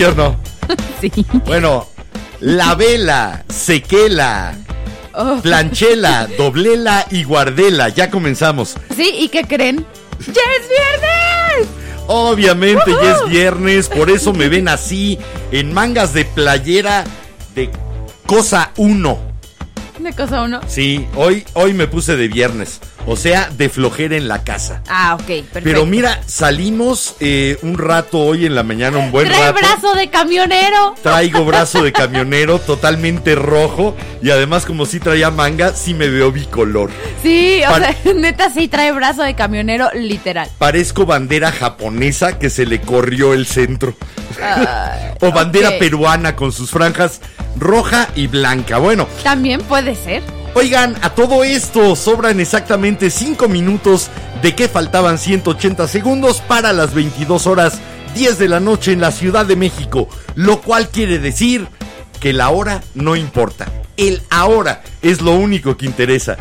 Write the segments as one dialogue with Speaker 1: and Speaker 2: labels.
Speaker 1: ¿Sí o no?
Speaker 2: Sí.
Speaker 1: Bueno, la vela, sequela,
Speaker 2: Oh.
Speaker 1: planchela, doblela y guardela. Ya comenzamos.
Speaker 2: Sí, ¿y qué creen? ¡Ya es viernes!
Speaker 1: Obviamente ya es viernes, por eso me ven así, en mangas de playera de cosa 1.
Speaker 2: ¿De cosa uno?
Speaker 1: Sí, hoy, hoy me puse de viernes, o sea, de flojera en la casa.
Speaker 2: Ah, ok, perfecto.
Speaker 1: Pero mira, salimos eh, un rato hoy en la mañana, un buen
Speaker 2: Trae
Speaker 1: rato.
Speaker 2: brazo de camionero.
Speaker 1: Traigo brazo de camionero totalmente rojo y además como si traía manga, sí me veo bicolor.
Speaker 2: Sí, o
Speaker 1: Par-
Speaker 2: sea, neta sí trae brazo de camionero, literal.
Speaker 1: Parezco bandera japonesa que se le corrió el centro.
Speaker 2: Ay,
Speaker 1: O bandera peruana con sus franjas roja y blanca. Bueno,
Speaker 2: También puede ser.
Speaker 1: Oigan, a todo esto sobran exactamente 5 minutos de que faltaban 180 segundos para las 22 horas 10 de la noche en la Ciudad de México. Lo cual quiere decir que la hora no importa. El ahora es lo único que interesa.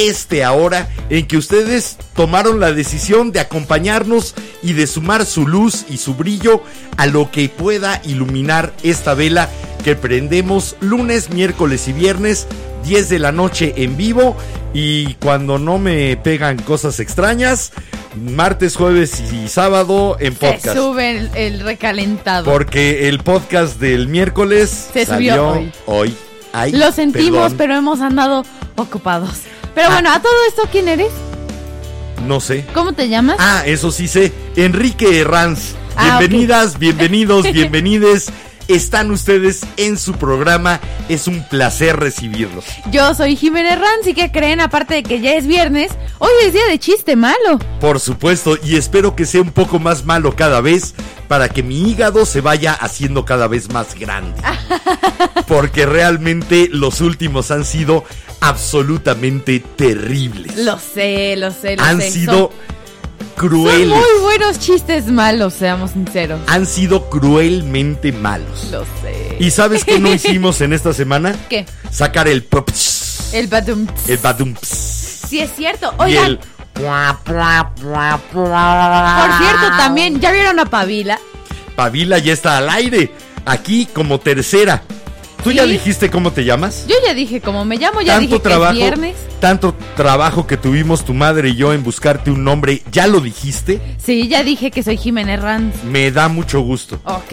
Speaker 1: Este ahora en que ustedes tomaron la decisión de acompañarnos y de sumar su luz y su brillo a lo que pueda iluminar esta vela que prendemos lunes, miércoles y viernes 10 de la noche en vivo y cuando no me pegan cosas extrañas, martes, jueves y sábado en
Speaker 2: Se
Speaker 1: podcast.
Speaker 2: sube el, el recalentado.
Speaker 1: Porque el podcast del miércoles
Speaker 2: Se subió hoy.
Speaker 1: hoy. Ay,
Speaker 2: Lo sentimos,
Speaker 1: perdón,
Speaker 2: pero hemos andado ocupados. Pero
Speaker 1: Ah.
Speaker 2: bueno, a todo esto, ¿quién eres?
Speaker 1: No sé.
Speaker 2: ¿Cómo te llamas?
Speaker 1: Ah, eso sí sé. Enrique Herranz.
Speaker 2: Ah,
Speaker 1: Bienvenidas, bienvenidos, bienvenides. Están ustedes en su programa. Es un placer recibirlos.
Speaker 2: Yo soy Jimena Ranz y que creen, aparte de que ya es viernes, hoy es día de chiste malo.
Speaker 1: Por supuesto, y espero que sea un poco más malo cada vez para que mi hígado se vaya haciendo cada vez más grande. Porque realmente los últimos han sido absolutamente terribles.
Speaker 2: Lo sé, lo sé, lo
Speaker 1: han
Speaker 2: sé.
Speaker 1: sido
Speaker 2: Son- Son
Speaker 1: crueles.
Speaker 2: muy buenos chistes malos, seamos sinceros.
Speaker 1: Han sido cruelmente malos.
Speaker 2: Lo sé.
Speaker 1: ¿Y sabes qué no hicimos en esta semana?
Speaker 2: ¿Qué?
Speaker 1: Sacar el props,
Speaker 2: El badum.
Speaker 1: el badumps,
Speaker 2: Sí, es cierto.
Speaker 1: y
Speaker 2: Oigan,
Speaker 1: el
Speaker 2: por cierto, también, ¿ya vieron a Pavila?
Speaker 1: Pavila ya está al aire, aquí como tercera. ¿Tú ya dijiste cómo te llamas?
Speaker 2: Yo ya dije, como me llamo, ya
Speaker 1: tanto
Speaker 2: dije
Speaker 1: trabajo,
Speaker 2: que es viernes.
Speaker 1: tanto trabajo que tuvimos tu madre y yo en buscarte un nombre, ¿ya lo dijiste?
Speaker 2: Sí, ya dije que soy Jimena Ranz.
Speaker 1: Me da mucho gusto
Speaker 2: Ok,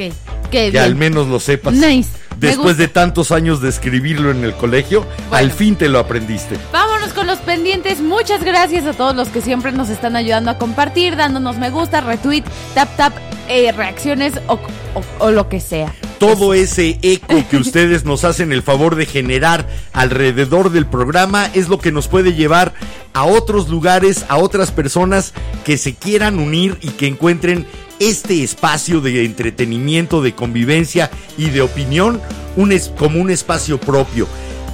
Speaker 2: qué
Speaker 1: que al menos lo sepas.
Speaker 2: Nice.
Speaker 1: Después de tantos años de escribirlo en el colegio,
Speaker 2: Bueno.
Speaker 1: al fin te lo aprendiste.
Speaker 2: Vámonos con los pendientes. Muchas gracias a todos los que siempre nos están ayudando a compartir, dándonos me gusta, retweet, tap tap, eh, reacciones o, lo que sea.
Speaker 1: Todo ese eco que ustedes nos hacen el favor de generar alrededor del programa es lo que nos puede llevar a otros lugares, a otras personas que se quieran unir y que encuentren este espacio de entretenimiento, de convivencia y de opinión un como un espacio propio.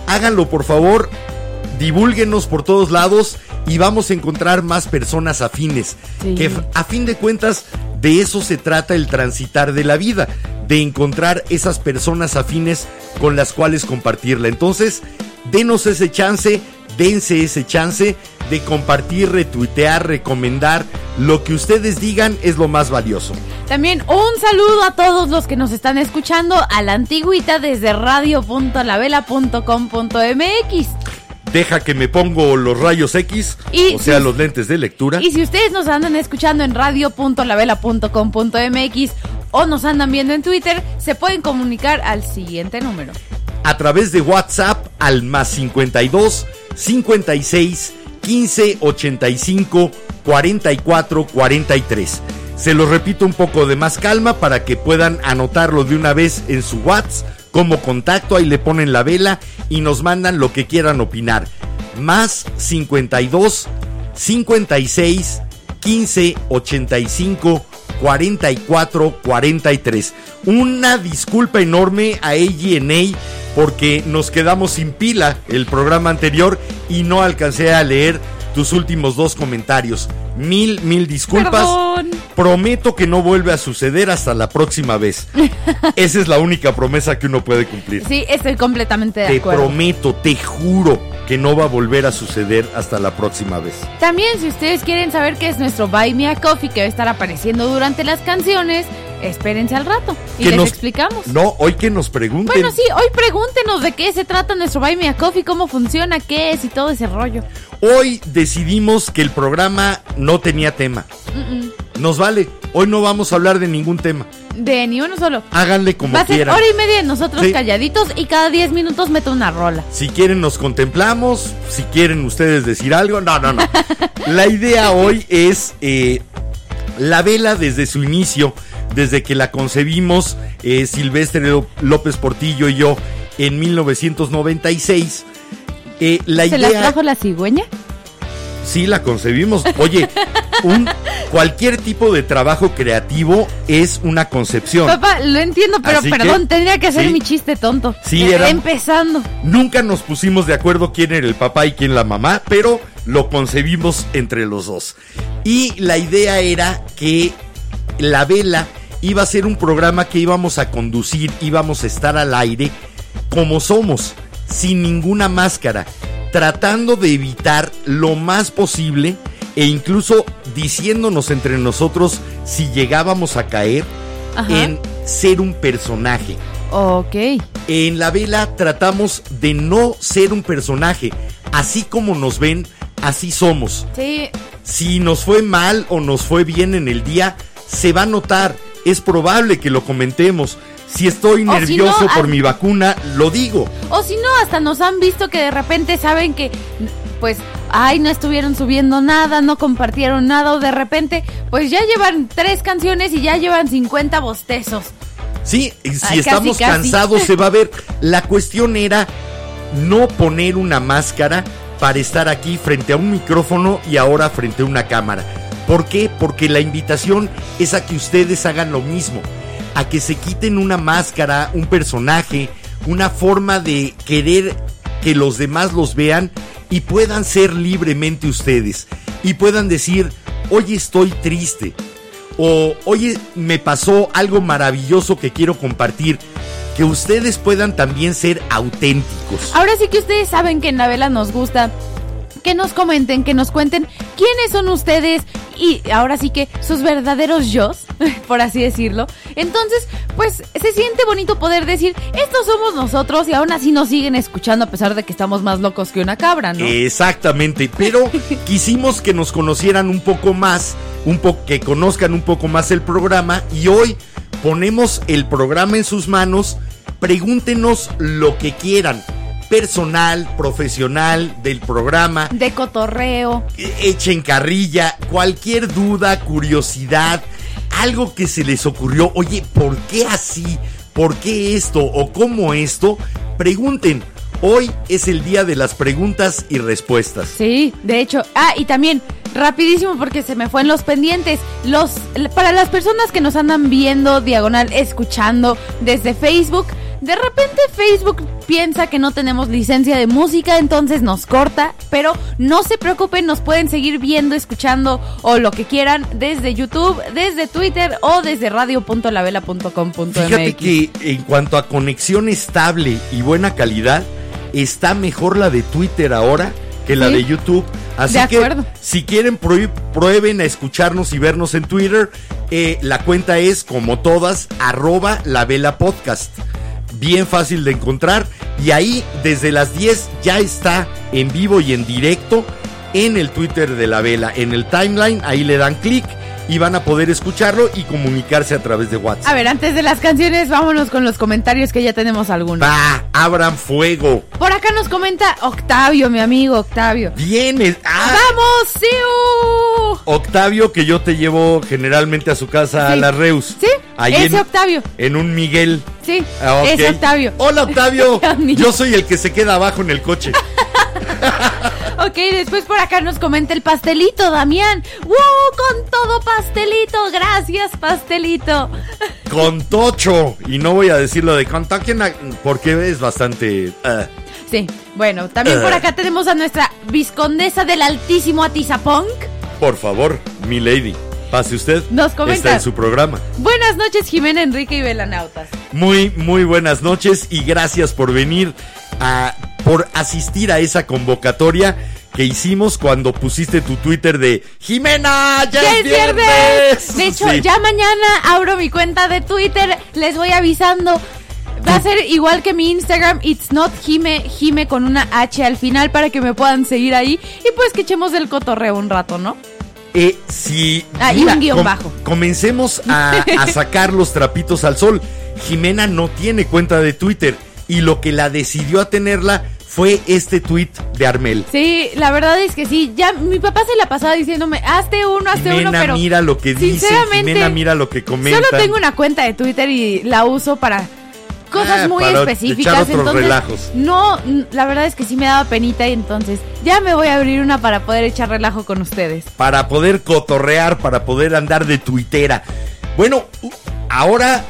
Speaker 1: Háganlo por favor, divúlguenos por todos lados y vamos a encontrar más personas afines.
Speaker 2: Sí.
Speaker 1: Que a fin de cuentas, de eso se trata el transitar de la vida, de encontrar esas personas afines con las cuales compartirla. Entonces, denos ese chance, dense ese chance de compartir, retuitear, recomendar. Lo que ustedes digan es lo más valioso.
Speaker 2: También un saludo a todos los que nos están escuchando a la antigüita desde radio.lavela.com.mx.
Speaker 1: Deja que me pongo los rayos X,
Speaker 2: Y
Speaker 1: o sea, los lentes de lectura.
Speaker 2: Y si ustedes nos andan escuchando en radio.lavela.com.mx o nos andan viendo en Twitter, se pueden comunicar al siguiente número.
Speaker 1: a través de WhatsApp al más 52 56 15 85 44 43. Se lo repito un poco de más calma para que puedan anotarlo de una vez en su WhatsApp como contacto. Ahí le ponen la vela y nos mandan lo que quieran opinar. Más 52 56 15 85 44 43. Una disculpa enorme a AGNA porque nos quedamos sin pila el programa anterior y no alcancé a leer tus últimos dos comentarios. Mil, mil disculpas. Prometo que no vuelve a suceder hasta la próxima vez. Esa es la única promesa que uno puede cumplir.
Speaker 2: Sí, estoy completamente de acuerdo.
Speaker 1: Te prometo, te juro que no va a volver a suceder hasta la próxima vez.
Speaker 2: También, si ustedes quieren saber qué es nuestro Buy Me a Coffee que va a estar apareciendo durante las canciones, espérense al rato y les explicamos.
Speaker 1: No, hoy que nos pregunten.
Speaker 2: Bueno, sí, hoy pregúntenos de qué se trata nuestro Buy Me a Coffee, cómo funciona, qué es y todo ese rollo.
Speaker 1: Hoy decidimos que el programa no tenía tema. Nos vale. Hoy no vamos a hablar de ningún tema.
Speaker 2: De ni uno solo.
Speaker 1: Háganle como
Speaker 2: Va a
Speaker 1: ser
Speaker 2: hora y media de nosotros calladitos y cada 10 minutos meto una rola.
Speaker 1: Si quieren nos contemplamos, si quieren ustedes decir algo, no, no, no. la idea hoy es eh, la vela desde su inicio, desde que la concebimos eh, Silvestre López Portillo y yo en 1996
Speaker 2: eh, la ¿Se la trajo la cigüeña?
Speaker 1: Sí, la concebimos. Oye, un, cualquier tipo de trabajo creativo es una concepción.
Speaker 2: Papá, lo entiendo, pero perdón, tendría que ser mi chiste tonto.
Speaker 1: Sí, eh, era,
Speaker 2: empezando.
Speaker 1: Nunca nos pusimos de acuerdo quién era el papá y quién la mamá, pero lo concebimos entre los dos. Y la idea era que la vela iba a ser un programa que íbamos a conducir, íbamos a estar al aire como somos sin ninguna máscara, tratando de evitar lo más posible e incluso diciéndonos entre nosotros si llegábamos a caer en ser un personaje.
Speaker 2: Ok.
Speaker 1: En la vela tratamos de no ser un personaje. Así como nos ven, así somos.
Speaker 2: Sí.
Speaker 1: Si nos fue mal o nos fue bien en el día, se va a notar. Es probable que lo comentemos. Si estoy nervioso por mi vacuna, lo digo.
Speaker 2: O si no, hasta nos han visto que de repente saben que, pues, ay, no estuvieron subiendo nada, no compartieron nada, o de repente, pues ya llevan tres canciones y ya llevan 50 bostezos.
Speaker 1: Sí, si estamos cansados se va a ver. La cuestión era no poner una máscara para estar aquí frente a un micrófono y ahora frente a una cámara. ¿Por qué? Porque la invitación es a que ustedes hagan lo mismo a que se quiten una máscara, un personaje, una forma de querer que los demás los vean y puedan ser libremente ustedes y puedan decir, hoy estoy triste o oye me pasó algo maravilloso que quiero compartir. Que ustedes puedan también ser auténticos.
Speaker 2: Ahora sí que ustedes saben que en la vela nos gusta que nos comenten, que nos cuenten quiénes son ustedes y ahora sí que sus verdaderos yo, por así decirlo. Entonces, pues se siente bonito poder decir, estos somos nosotros y aún así nos siguen escuchando a pesar de que estamos más locos que una cabra, ¿no?
Speaker 1: Exactamente, pero quisimos que nos conocieran un poco más, un poco que conozcan un poco más el programa y hoy ponemos el programa en sus manos. Pregúntenos lo que quieran personal, profesional del programa.
Speaker 2: De cotorreo.
Speaker 1: Echen carrilla, cualquier duda, curiosidad, algo que se les ocurrió. Oye, ¿por qué así? ¿Por qué esto? ¿O cómo esto? Pregunten. Hoy es el día de las preguntas y respuestas.
Speaker 2: Sí, de hecho. Ah, y también, rapidísimo porque se me fue en los pendientes. Los, para las personas que nos andan viendo, diagonal, escuchando desde Facebook, de repente Facebook piensa que no tenemos licencia de música, entonces nos corta, pero no se preocupen, nos pueden seguir viendo, escuchando o lo que quieran desde YouTube, desde Twitter o desde radio.lavela.com.mx.
Speaker 1: Fíjate que en cuanto a conexión estable y buena calidad, está mejor la de Twitter ahora que la de YouTube. Así que si quieren prueben a escucharnos y vernos en Twitter. Eh, la cuenta es como todas arroba la vela podcast bien fácil de encontrar y ahí desde las 10 ya está en vivo y en directo en el Twitter de la vela, en el timeline, ahí le dan clic y van a poder escucharlo y comunicarse a través de WhatsApp.
Speaker 2: A ver, antes de las canciones, vámonos con los comentarios que ya tenemos algunos.
Speaker 1: Va, abran fuego.
Speaker 2: Por acá nos comenta Octavio, mi amigo Octavio.
Speaker 1: Vienes. Ah,
Speaker 2: ¡Vamos, Siu!
Speaker 1: Octavio, que yo te llevo generalmente a su casa a la Reus.
Speaker 2: Sí,
Speaker 1: Ahí
Speaker 2: ese
Speaker 1: en,
Speaker 2: Octavio.
Speaker 1: En un Miguel.
Speaker 2: Sí,
Speaker 1: Ah,
Speaker 2: ese Octavio.
Speaker 1: Hola, Octavio. Yo soy el que se queda abajo en el coche.
Speaker 2: Ok, después por acá nos comenta el pastelito, Damián. ¡Wow! Con todo pastelito. Gracias, pastelito.
Speaker 1: con Tocho. Y no voy a decirlo de contaquen porque es bastante. ah,
Speaker 2: Sí, bueno, también por
Speaker 1: Eh.
Speaker 2: acá tenemos a nuestra viscondesa del altísimo Atizapunk.
Speaker 1: por favor, mi lady. Pase usted.
Speaker 2: Nos comenta.
Speaker 1: Está en su programa.
Speaker 2: Buenas noches, Jimena, Enrique y Belanautas.
Speaker 1: Muy, muy buenas noches y gracias por venir a. por asistir a esa convocatoria que hicimos cuando pusiste tu Twitter de Jimena, ya,
Speaker 2: ¡Ya
Speaker 1: es viernes.
Speaker 2: De hecho,
Speaker 1: Sí.
Speaker 2: ya mañana abro mi cuenta de Twitter, les voy avisando. Va a ser igual que mi Instagram, it's not Jime, Jime con una H al final para que me puedan seguir ahí y pues que echemos del cotorreo un rato, ¿no?
Speaker 1: Eh, si
Speaker 2: Ah, y un guion bajo.
Speaker 1: Comencemos a, a sacar los trapitos al sol. Jimena no tiene cuenta de Twitter y lo que la decidió a tenerla fue este tweet de Armel.
Speaker 2: Sí, la verdad es que sí, ya mi papá se la pasaba diciéndome, hazte uno, hazte
Speaker 1: Jimena
Speaker 2: uno, pero
Speaker 1: mira lo que dice, Jimena mira lo que comenta.
Speaker 2: solo tengo una cuenta de Twitter y la uso para cosas
Speaker 1: Ah,
Speaker 2: muy
Speaker 1: para
Speaker 2: específicas,
Speaker 1: echar otros
Speaker 2: entonces
Speaker 1: relajos.
Speaker 2: no, la verdad es que sí me daba penita y entonces ya me voy a abrir una para poder echar relajo con ustedes.
Speaker 1: Para poder cotorrear, para poder andar de tuitera. Bueno, ahora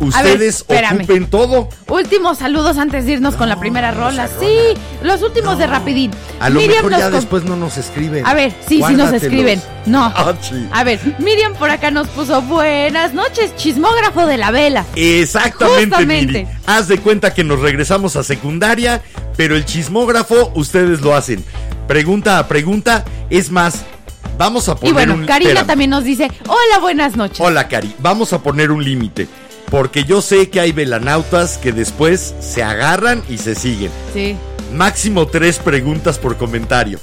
Speaker 1: ustedes ocupen todo.
Speaker 2: Últimos saludos antes de irnos con la primera rola. Sí, los últimos de rapidín.
Speaker 1: A lo
Speaker 2: Miriam
Speaker 1: mejor ya después no nos escriben.
Speaker 2: A ver, sí, sí nos escriben. No.
Speaker 1: Ah, sí.
Speaker 2: A ver, Miriam por acá nos puso buenas noches, chismógrafo de la vela.
Speaker 1: Exactamente. Miri. Haz de cuenta que nos regresamos a secundaria, pero el chismógrafo ustedes lo hacen. Pregunta a pregunta. Es más, vamos a poner
Speaker 2: Y bueno,
Speaker 1: un...
Speaker 2: Karina
Speaker 1: espérame.
Speaker 2: también nos dice, hola, buenas noches.
Speaker 1: Hola, Cari. Vamos a poner un límite. Porque yo sé que hay velanautas que después se agarran y se siguen.
Speaker 2: Sí.
Speaker 1: Máximo tres preguntas por comentario.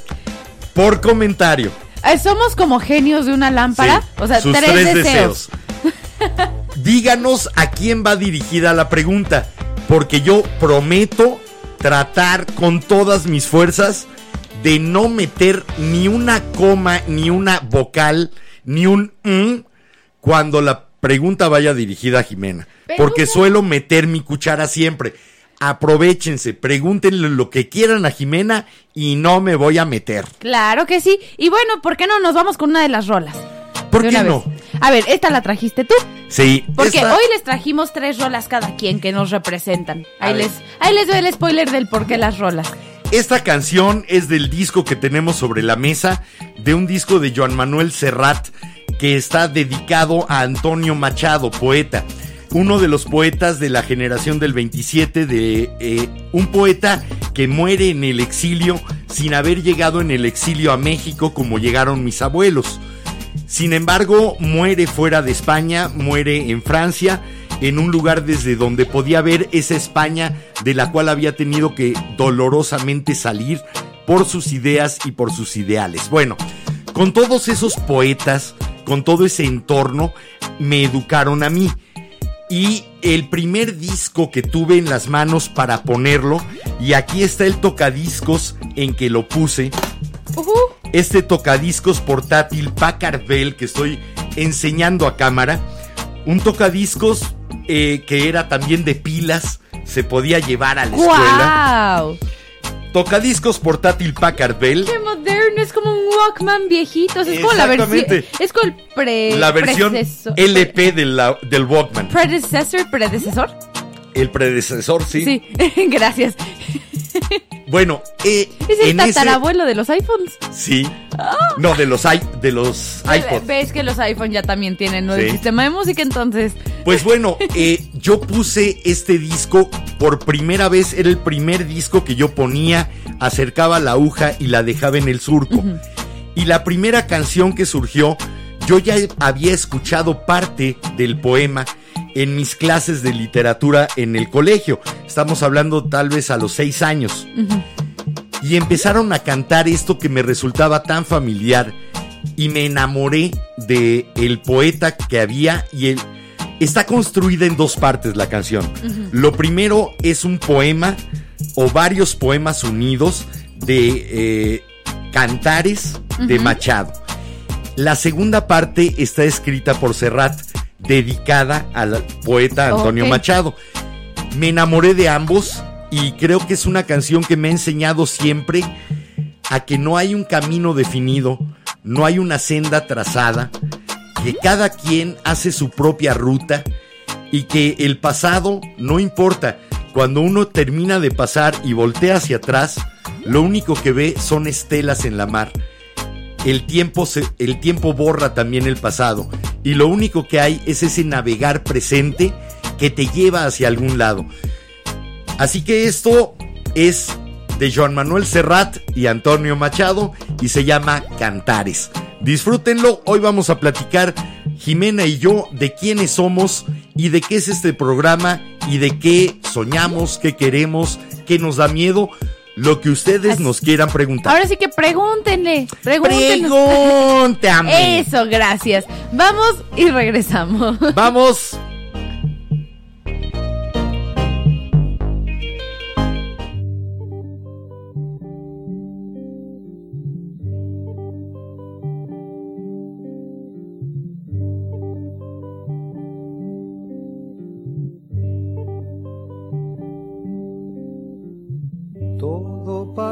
Speaker 1: Por comentario.
Speaker 2: Eh, somos como genios de una lámpara.
Speaker 1: Sí,
Speaker 2: O sea,
Speaker 1: sus
Speaker 2: tres, deseos.
Speaker 1: Díganos a quién va dirigida la pregunta, porque yo prometo tratar con todas mis fuerzas de no meter ni una coma, ni una vocal, ni un mm cuando la pregunta vaya dirigida a Jimena,
Speaker 2: Pero
Speaker 1: porque suelo meter mi cuchara siempre. Aprovechense, pregúntenle lo que quieran a Jimena y no me voy a meter.
Speaker 2: Claro que sí. Y bueno, ¿por qué no nos vamos con una de las rolas?
Speaker 1: ¿Por qué no?
Speaker 2: vez. A ver, esta la trajiste tú.
Speaker 1: Sí,
Speaker 2: Porque
Speaker 1: esta-
Speaker 2: hoy les trajimos tres rolas cada quien que nos representan. Ahí les, ahí les doy el spoiler del por qué las rolas.
Speaker 1: Esta canción es del disco que tenemos sobre la mesa, de un disco de Joan Manuel Serrat, que está dedicado a Antonio Machado, poeta. Uno de los poetas de la generación del 27, de eh, un poeta que muere en el exilio sin haber llegado en el exilio a México como llegaron mis abuelos. Sin embargo, muere fuera de España, muere en Francia, en un lugar desde donde podía ver esa España de la cual había tenido que dolorosamente salir por sus ideas y por sus ideales. Bueno, con todos esos poetas, con todo ese entorno, me educaron a mí. Y el primer disco que tuve en las manos para ponerlo, y aquí está el tocadiscos en que lo puse, este tocadiscos portátil Packard Bell que estoy enseñando a cámara. Un tocadiscos eh, que era también de pilas, se podía llevar a la escuela.
Speaker 2: ¡Guau!
Speaker 1: Tocadiscos portátil Packard Bell.
Speaker 2: ¡Qué moderno! Es como un Walkman viejito. o sea, es como la versión. Es como el pre.
Speaker 1: La versión
Speaker 2: predecesor-
Speaker 1: LP de la- del Walkman.
Speaker 2: Predecessor, predecesor.
Speaker 1: El predecesor, sí.
Speaker 2: Sí, gracias.
Speaker 1: Bueno, eh,
Speaker 2: Es el
Speaker 1: ese-
Speaker 2: tatarabuelo de los iPhones.
Speaker 1: Sí. No, de los, i- de los iPods.
Speaker 2: Ves que los iPhones ya también tienen ¿no? el
Speaker 1: Sí.
Speaker 2: sistema de música, entonces.
Speaker 1: Pues bueno, eh, yo puse este disco por primera vez, era el primer disco que yo ponía, acercaba la aguja y la dejaba en el surco. Y la primera canción que surgió, yo ya había escuchado parte del poema en mis clases de literatura en el colegio. Estamos hablando tal vez a los seis años. Y empezaron a cantar esto que me resultaba tan familiar y me enamoré de el poeta que había y el está construida en dos partes la canción. Lo primero es un poema o varios poemas unidos de eh, cantares de Machado. La segunda parte está escrita por Serrat, dedicada al poeta Antonio Machado. Me enamoré de ambos y creo que es una canción que me ha enseñado siempre a que no hay un camino definido, no hay una senda trazada, que cada quien hace su propia ruta y que el pasado no importa. Cuando uno termina de pasar y voltea hacia atrás, lo único que ve son estelas en la mar. El tiempo, se, el tiempo borra también el pasado y lo único que hay es ese navegar presente que te lleva hacia algún lado. Así que esto es de Joan Manuel Serrat y Antonio Machado y se llama Cantares. Disfrútenlo, hoy vamos a platicar Jimena y yo de quiénes somos y de qué es este programa y de qué soñamos, qué queremos, qué nos da miedo, lo que ustedes nos quieran preguntar.
Speaker 2: Ahora sí que pregúntenle, pregúntenle. Eso, gracias. Vamos y regresamos.
Speaker 1: Vamos.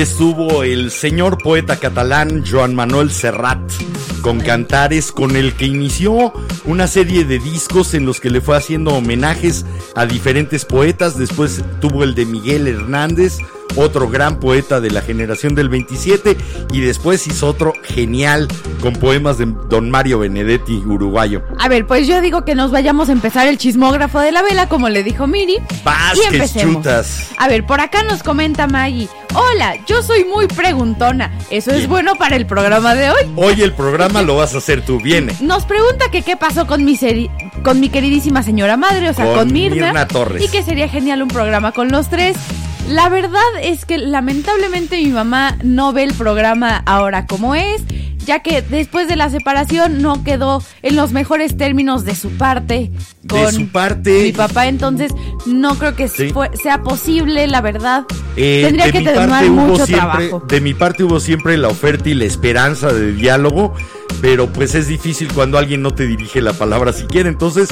Speaker 1: Estuvo el señor poeta catalán Joan Manuel Serrat con cantares con el que inició una serie de discos en los que le fue haciendo homenajes a diferentes poetas. Después tuvo el de Miguel Hernández, otro gran poeta de la generación del 27, y después hizo otro genial con poemas de Don Mario Benedetti, uruguayo.
Speaker 2: A ver, pues yo digo que nos vayamos a empezar el chismógrafo de la vela, como le dijo Miri.
Speaker 1: Vas,
Speaker 2: y empecemos.
Speaker 1: chutas.
Speaker 2: A ver, por acá nos comenta Maggie. Hola, yo soy muy preguntona. Eso es bueno para el programa de hoy.
Speaker 1: Hoy el programa lo vas a hacer tú, viene.
Speaker 2: Nos pregunta que qué pasó con mi seri- con mi queridísima señora madre, o sea,
Speaker 1: Con
Speaker 2: con, Mirna,
Speaker 1: Mirna Torres.
Speaker 2: y que sería genial un programa con los tres. La verdad es que lamentablemente mi mamá no ve el programa ahora como es, ya que después de la separación no quedó en los mejores términos de su parte
Speaker 1: De
Speaker 2: con
Speaker 1: su parte.
Speaker 2: mi papá, entonces no creo que
Speaker 1: Sí.
Speaker 2: sea posible, la verdad.
Speaker 1: Eh,
Speaker 2: Tendría
Speaker 1: de
Speaker 2: que
Speaker 1: hubo
Speaker 2: mucho
Speaker 1: siempre,
Speaker 2: trabajo.
Speaker 1: de mi parte hubo siempre la oferta y la esperanza de diálogo, pero pues es difícil cuando alguien no te dirige la palabra siquiera. Entonces,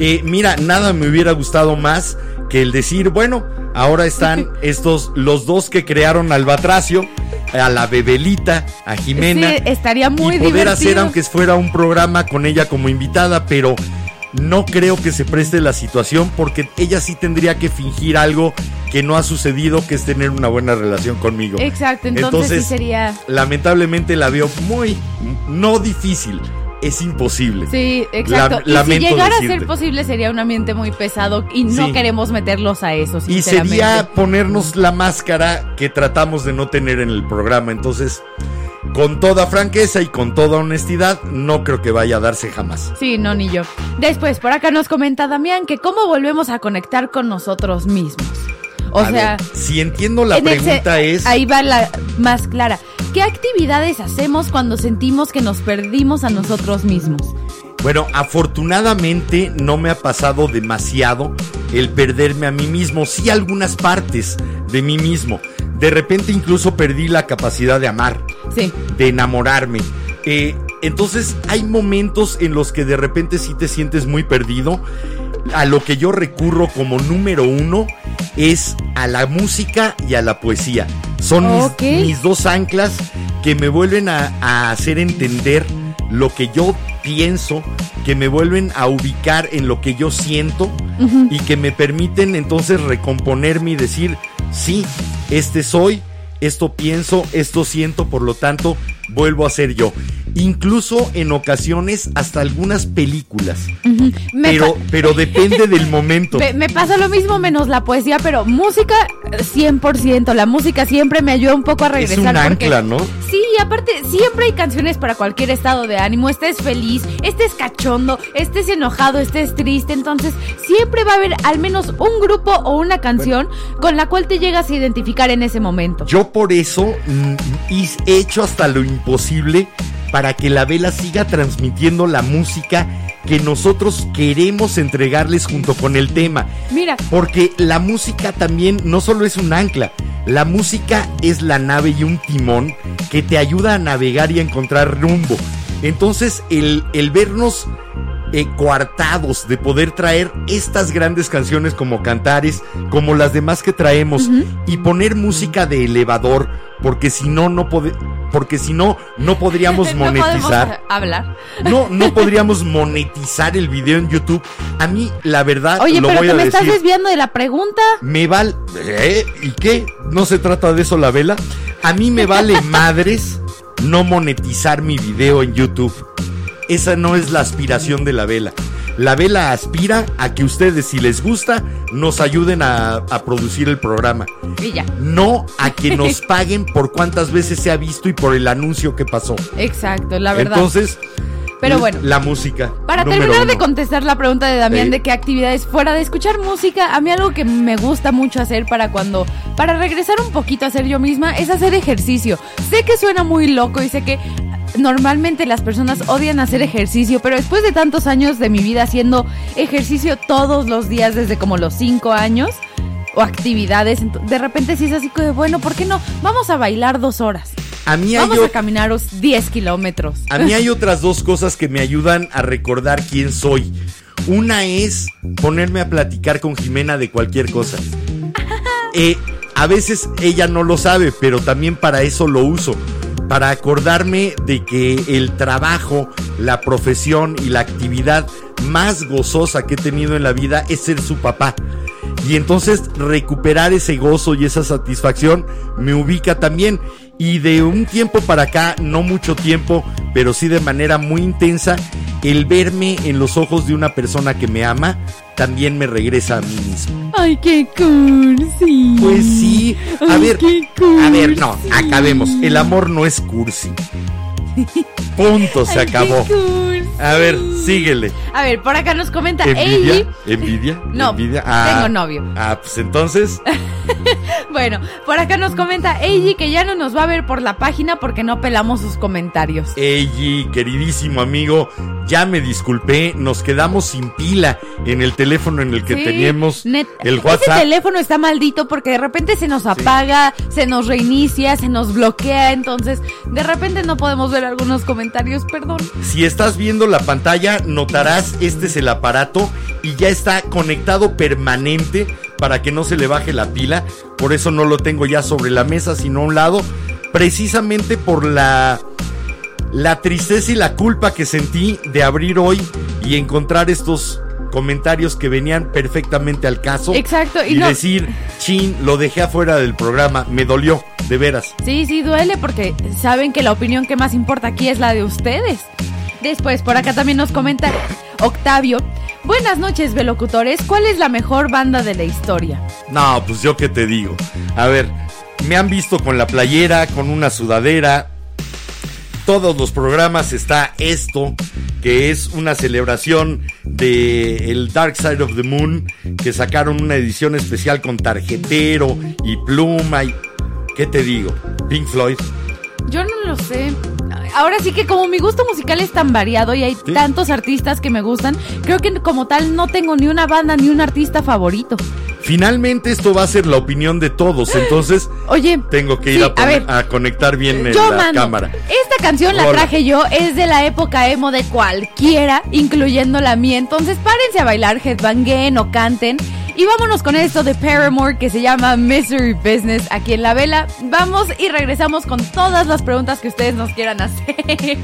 Speaker 1: eh, mira, nada me hubiera gustado más que el decir, bueno, ahora están estos, los dos que crearon Albatracio, a la Bebelita, a Jimena.
Speaker 2: Sí, estaría muy
Speaker 1: y poder hacer aunque fuera un programa con ella como invitada, pero no creo que se preste la situación porque ella sí tendría que fingir algo que no ha sucedido, que es tener una buena relación conmigo.
Speaker 2: Exacto, entonces, sí sería...
Speaker 1: lamentablemente la veo muy, no difícil, es imposible.
Speaker 2: Sí, exacto.
Speaker 1: La-
Speaker 2: y si llegara a ser posible sería un ambiente muy pesado y no
Speaker 1: Sí.
Speaker 2: queremos meterlos a eso,
Speaker 1: Y sería ponernos la máscara que tratamos de no tener en el programa. Entonces, con toda franqueza y con toda honestidad, no creo que vaya a darse jamás.
Speaker 2: Sí, no, ni yo. Después, por acá nos comenta Damián que cómo volvemos a conectar con nosotros mismos. O
Speaker 1: A
Speaker 2: sea,
Speaker 1: ver, si entiendo la
Speaker 2: en
Speaker 1: pregunta es...
Speaker 2: Ahí va la más clara. ¿Qué actividades hacemos cuando sentimos que nos perdimos a nosotros mismos?
Speaker 1: Bueno, afortunadamente no me ha pasado demasiado el perderme a mí mismo, sí algunas partes de mí mismo. De repente incluso perdí la capacidad de amar,
Speaker 2: Sí.
Speaker 1: de enamorarme. Eh, entonces hay momentos en los que de repente sí te sientes muy perdido. A lo que yo recurro como número uno es a la música y a la poesía. Son mis- dos anclas que me vuelven a, a hacer entender lo que yo pienso, que me vuelven a ubicar en lo que yo siento y que me permiten entonces recomponerme y decir, sí, este soy, esto pienso, esto siento, por lo tanto, vuelvo a ser yo. Incluso en ocasiones hasta algunas películas. Pero, pero depende del momento.
Speaker 2: Me, me pasa lo mismo menos la poesía, pero música eh, 100%. La música siempre me ayuda un poco a
Speaker 1: Es
Speaker 2: regresar.
Speaker 1: un
Speaker 2: porque-
Speaker 1: ancla, ¿no?
Speaker 2: Sí, y aparte siempre hay canciones para cualquier estado de ánimo. Estés feliz, estés cachondo, estés enojado, estés triste. Entonces siempre va a haber al menos un grupo o una canción con la cual te llegas a identificar en ese momento.
Speaker 1: Yo por eso mm, he hecho hasta lo imposible para que la vela siga transmitiendo la música que nosotros queremos entregarles junto con el tema.
Speaker 2: Mira,
Speaker 1: Porque la música también no solo es un ancla, la música es la nave y un timón que te ayuda a navegar y a encontrar rumbo. Entonces el, el vernos eh, coartados de poder traer estas grandes canciones como Cantares, como las demás que traemos, y poner música de elevador, porque si no, no porque si no, no podríamos
Speaker 2: no
Speaker 1: monetizar.
Speaker 2: hablar.
Speaker 1: No, no podríamos monetizar el video en YouTube. A mí, la verdad,
Speaker 2: Oye,
Speaker 1: lo
Speaker 2: pero
Speaker 1: voy
Speaker 2: te
Speaker 1: a
Speaker 2: me estás desviando de la pregunta.
Speaker 1: Me vale. ¿Eh? ¿Y qué? ¿No se trata de eso la vela? A mí me vale madres no monetizar mi video en YouTube. Esa no es la aspiración de la vela. La vela aspira a que ustedes, si les gusta, nos ayuden a, a producir el programa.
Speaker 2: Y ya.
Speaker 1: No a que nos paguen por cuántas veces se ha visto y por el anuncio que pasó.
Speaker 2: Exacto, la verdad.
Speaker 1: Entonces,
Speaker 2: Pero bueno.
Speaker 1: La música.
Speaker 2: Para terminar de contestar la pregunta de Damián
Speaker 1: Sí.
Speaker 2: de qué actividades fuera de escuchar música, a mí algo que me gusta mucho hacer para cuando, para regresar un poquito a ser yo misma, es hacer ejercicio. Sé que suena muy loco y sé que normalmente las personas odian hacer ejercicio, pero después de tantos años de mi vida haciendo ejercicio todos los días desde como los 5 años o actividades, de repente sí es así de, bueno, ¿por qué no? Vamos a bailar dos horas.
Speaker 1: A mí hay
Speaker 2: Vamos
Speaker 1: o-
Speaker 2: a caminar 10 kilómetros.
Speaker 1: A mí hay otras dos cosas que me ayudan a recordar quién soy. Una es ponerme a platicar con Jimena de cualquier cosa. Eh, a veces ella no lo sabe, pero también para eso lo uso. Para acordarme de que el trabajo la profesión y la actividad más gozosa que he tenido en la vida es ser su papá. Y entonces recuperar ese gozo y esa satisfacción me ubica también. Y de un tiempo para acá, no mucho tiempo, pero sí de manera muy intensa, el verme en los ojos de una persona que me ama también me regresa a mí mismo.
Speaker 2: Ay, qué cursi.
Speaker 1: Pues sí, a
Speaker 2: Ay,
Speaker 1: ver, a ver, no, acabemos. El amor no es cursi. Punto, se
Speaker 2: Ay,
Speaker 1: acabó. A ver, síguele.
Speaker 2: A ver, por acá nos comenta
Speaker 1: ¿Envidia?
Speaker 2: Eiji.
Speaker 1: ¿Envidia?
Speaker 2: No,
Speaker 1: ¿Envidia?
Speaker 2: tengo novio.
Speaker 1: Ah, pues entonces,
Speaker 2: Bueno, por acá nos comenta Eiji que ya no nos va a ver por la página porque no pelamos sus comentarios.
Speaker 1: Eiji, queridísimo amigo, ya me disculpé, nos quedamos sin pila en el teléfono en el que
Speaker 2: Sí,
Speaker 1: teníamos
Speaker 2: net-
Speaker 1: el
Speaker 2: Ese
Speaker 1: WhatsApp.
Speaker 2: teléfono está maldito porque de repente se nos apaga, se nos reinicia, se nos bloquea, entonces de repente no podemos ver algunos comentarios,
Speaker 1: Si estás viendo la pantalla, notarás este es el aparato y ya está conectado permanente para que no se le baje la pila. Por eso no lo tengo ya sobre la mesa, sino a un lado. Precisamente por la, la tristeza y la culpa que sentí de abrir hoy y encontrar estos comentarios que venían perfectamente al caso.
Speaker 2: Exacto, y
Speaker 1: Y,
Speaker 2: no-
Speaker 1: decir, chin, lo dejé afuera del programa. Me dolió, de veras.
Speaker 2: Sí, sí, duele porque saben que la opinión que más importa aquí es la de ustedes. Después, por acá también nos comenta Octavio. Buenas noches, velocutores. ¿Cuál es la mejor banda de la historia?
Speaker 1: No, pues yo qué te digo. A ver, me han visto con la playera, con una sudadera. Todos los programas está esto, que es una celebración de el Dark Side of the Moon, que sacaron una edición especial con tarjetero y pluma y ¿qué te digo? Pink Floyd.
Speaker 2: Yo no lo sé. Ahora sí que como mi gusto musical es tan variado y hay
Speaker 1: Sí.
Speaker 2: tantos artistas que me gustan, creo que como tal no tengo ni una banda ni un artista favorito.
Speaker 1: Finalmente esto va a ser la opinión de todos, entonces
Speaker 2: Oye,
Speaker 1: tengo que ir
Speaker 2: sí,
Speaker 1: a, poner- a conectar bien
Speaker 2: yo
Speaker 1: la
Speaker 2: mando.
Speaker 1: cámara.
Speaker 2: Esta canción la traje yo, es de la época emo de cualquiera, incluyendo la mía. Entonces párense a bailar, headbanguen o canten. Y vámonos con esto de Paramore que se llama Misery Business aquí en la vela. Vamos y regresamos con todas las preguntas que ustedes nos quieran hacer.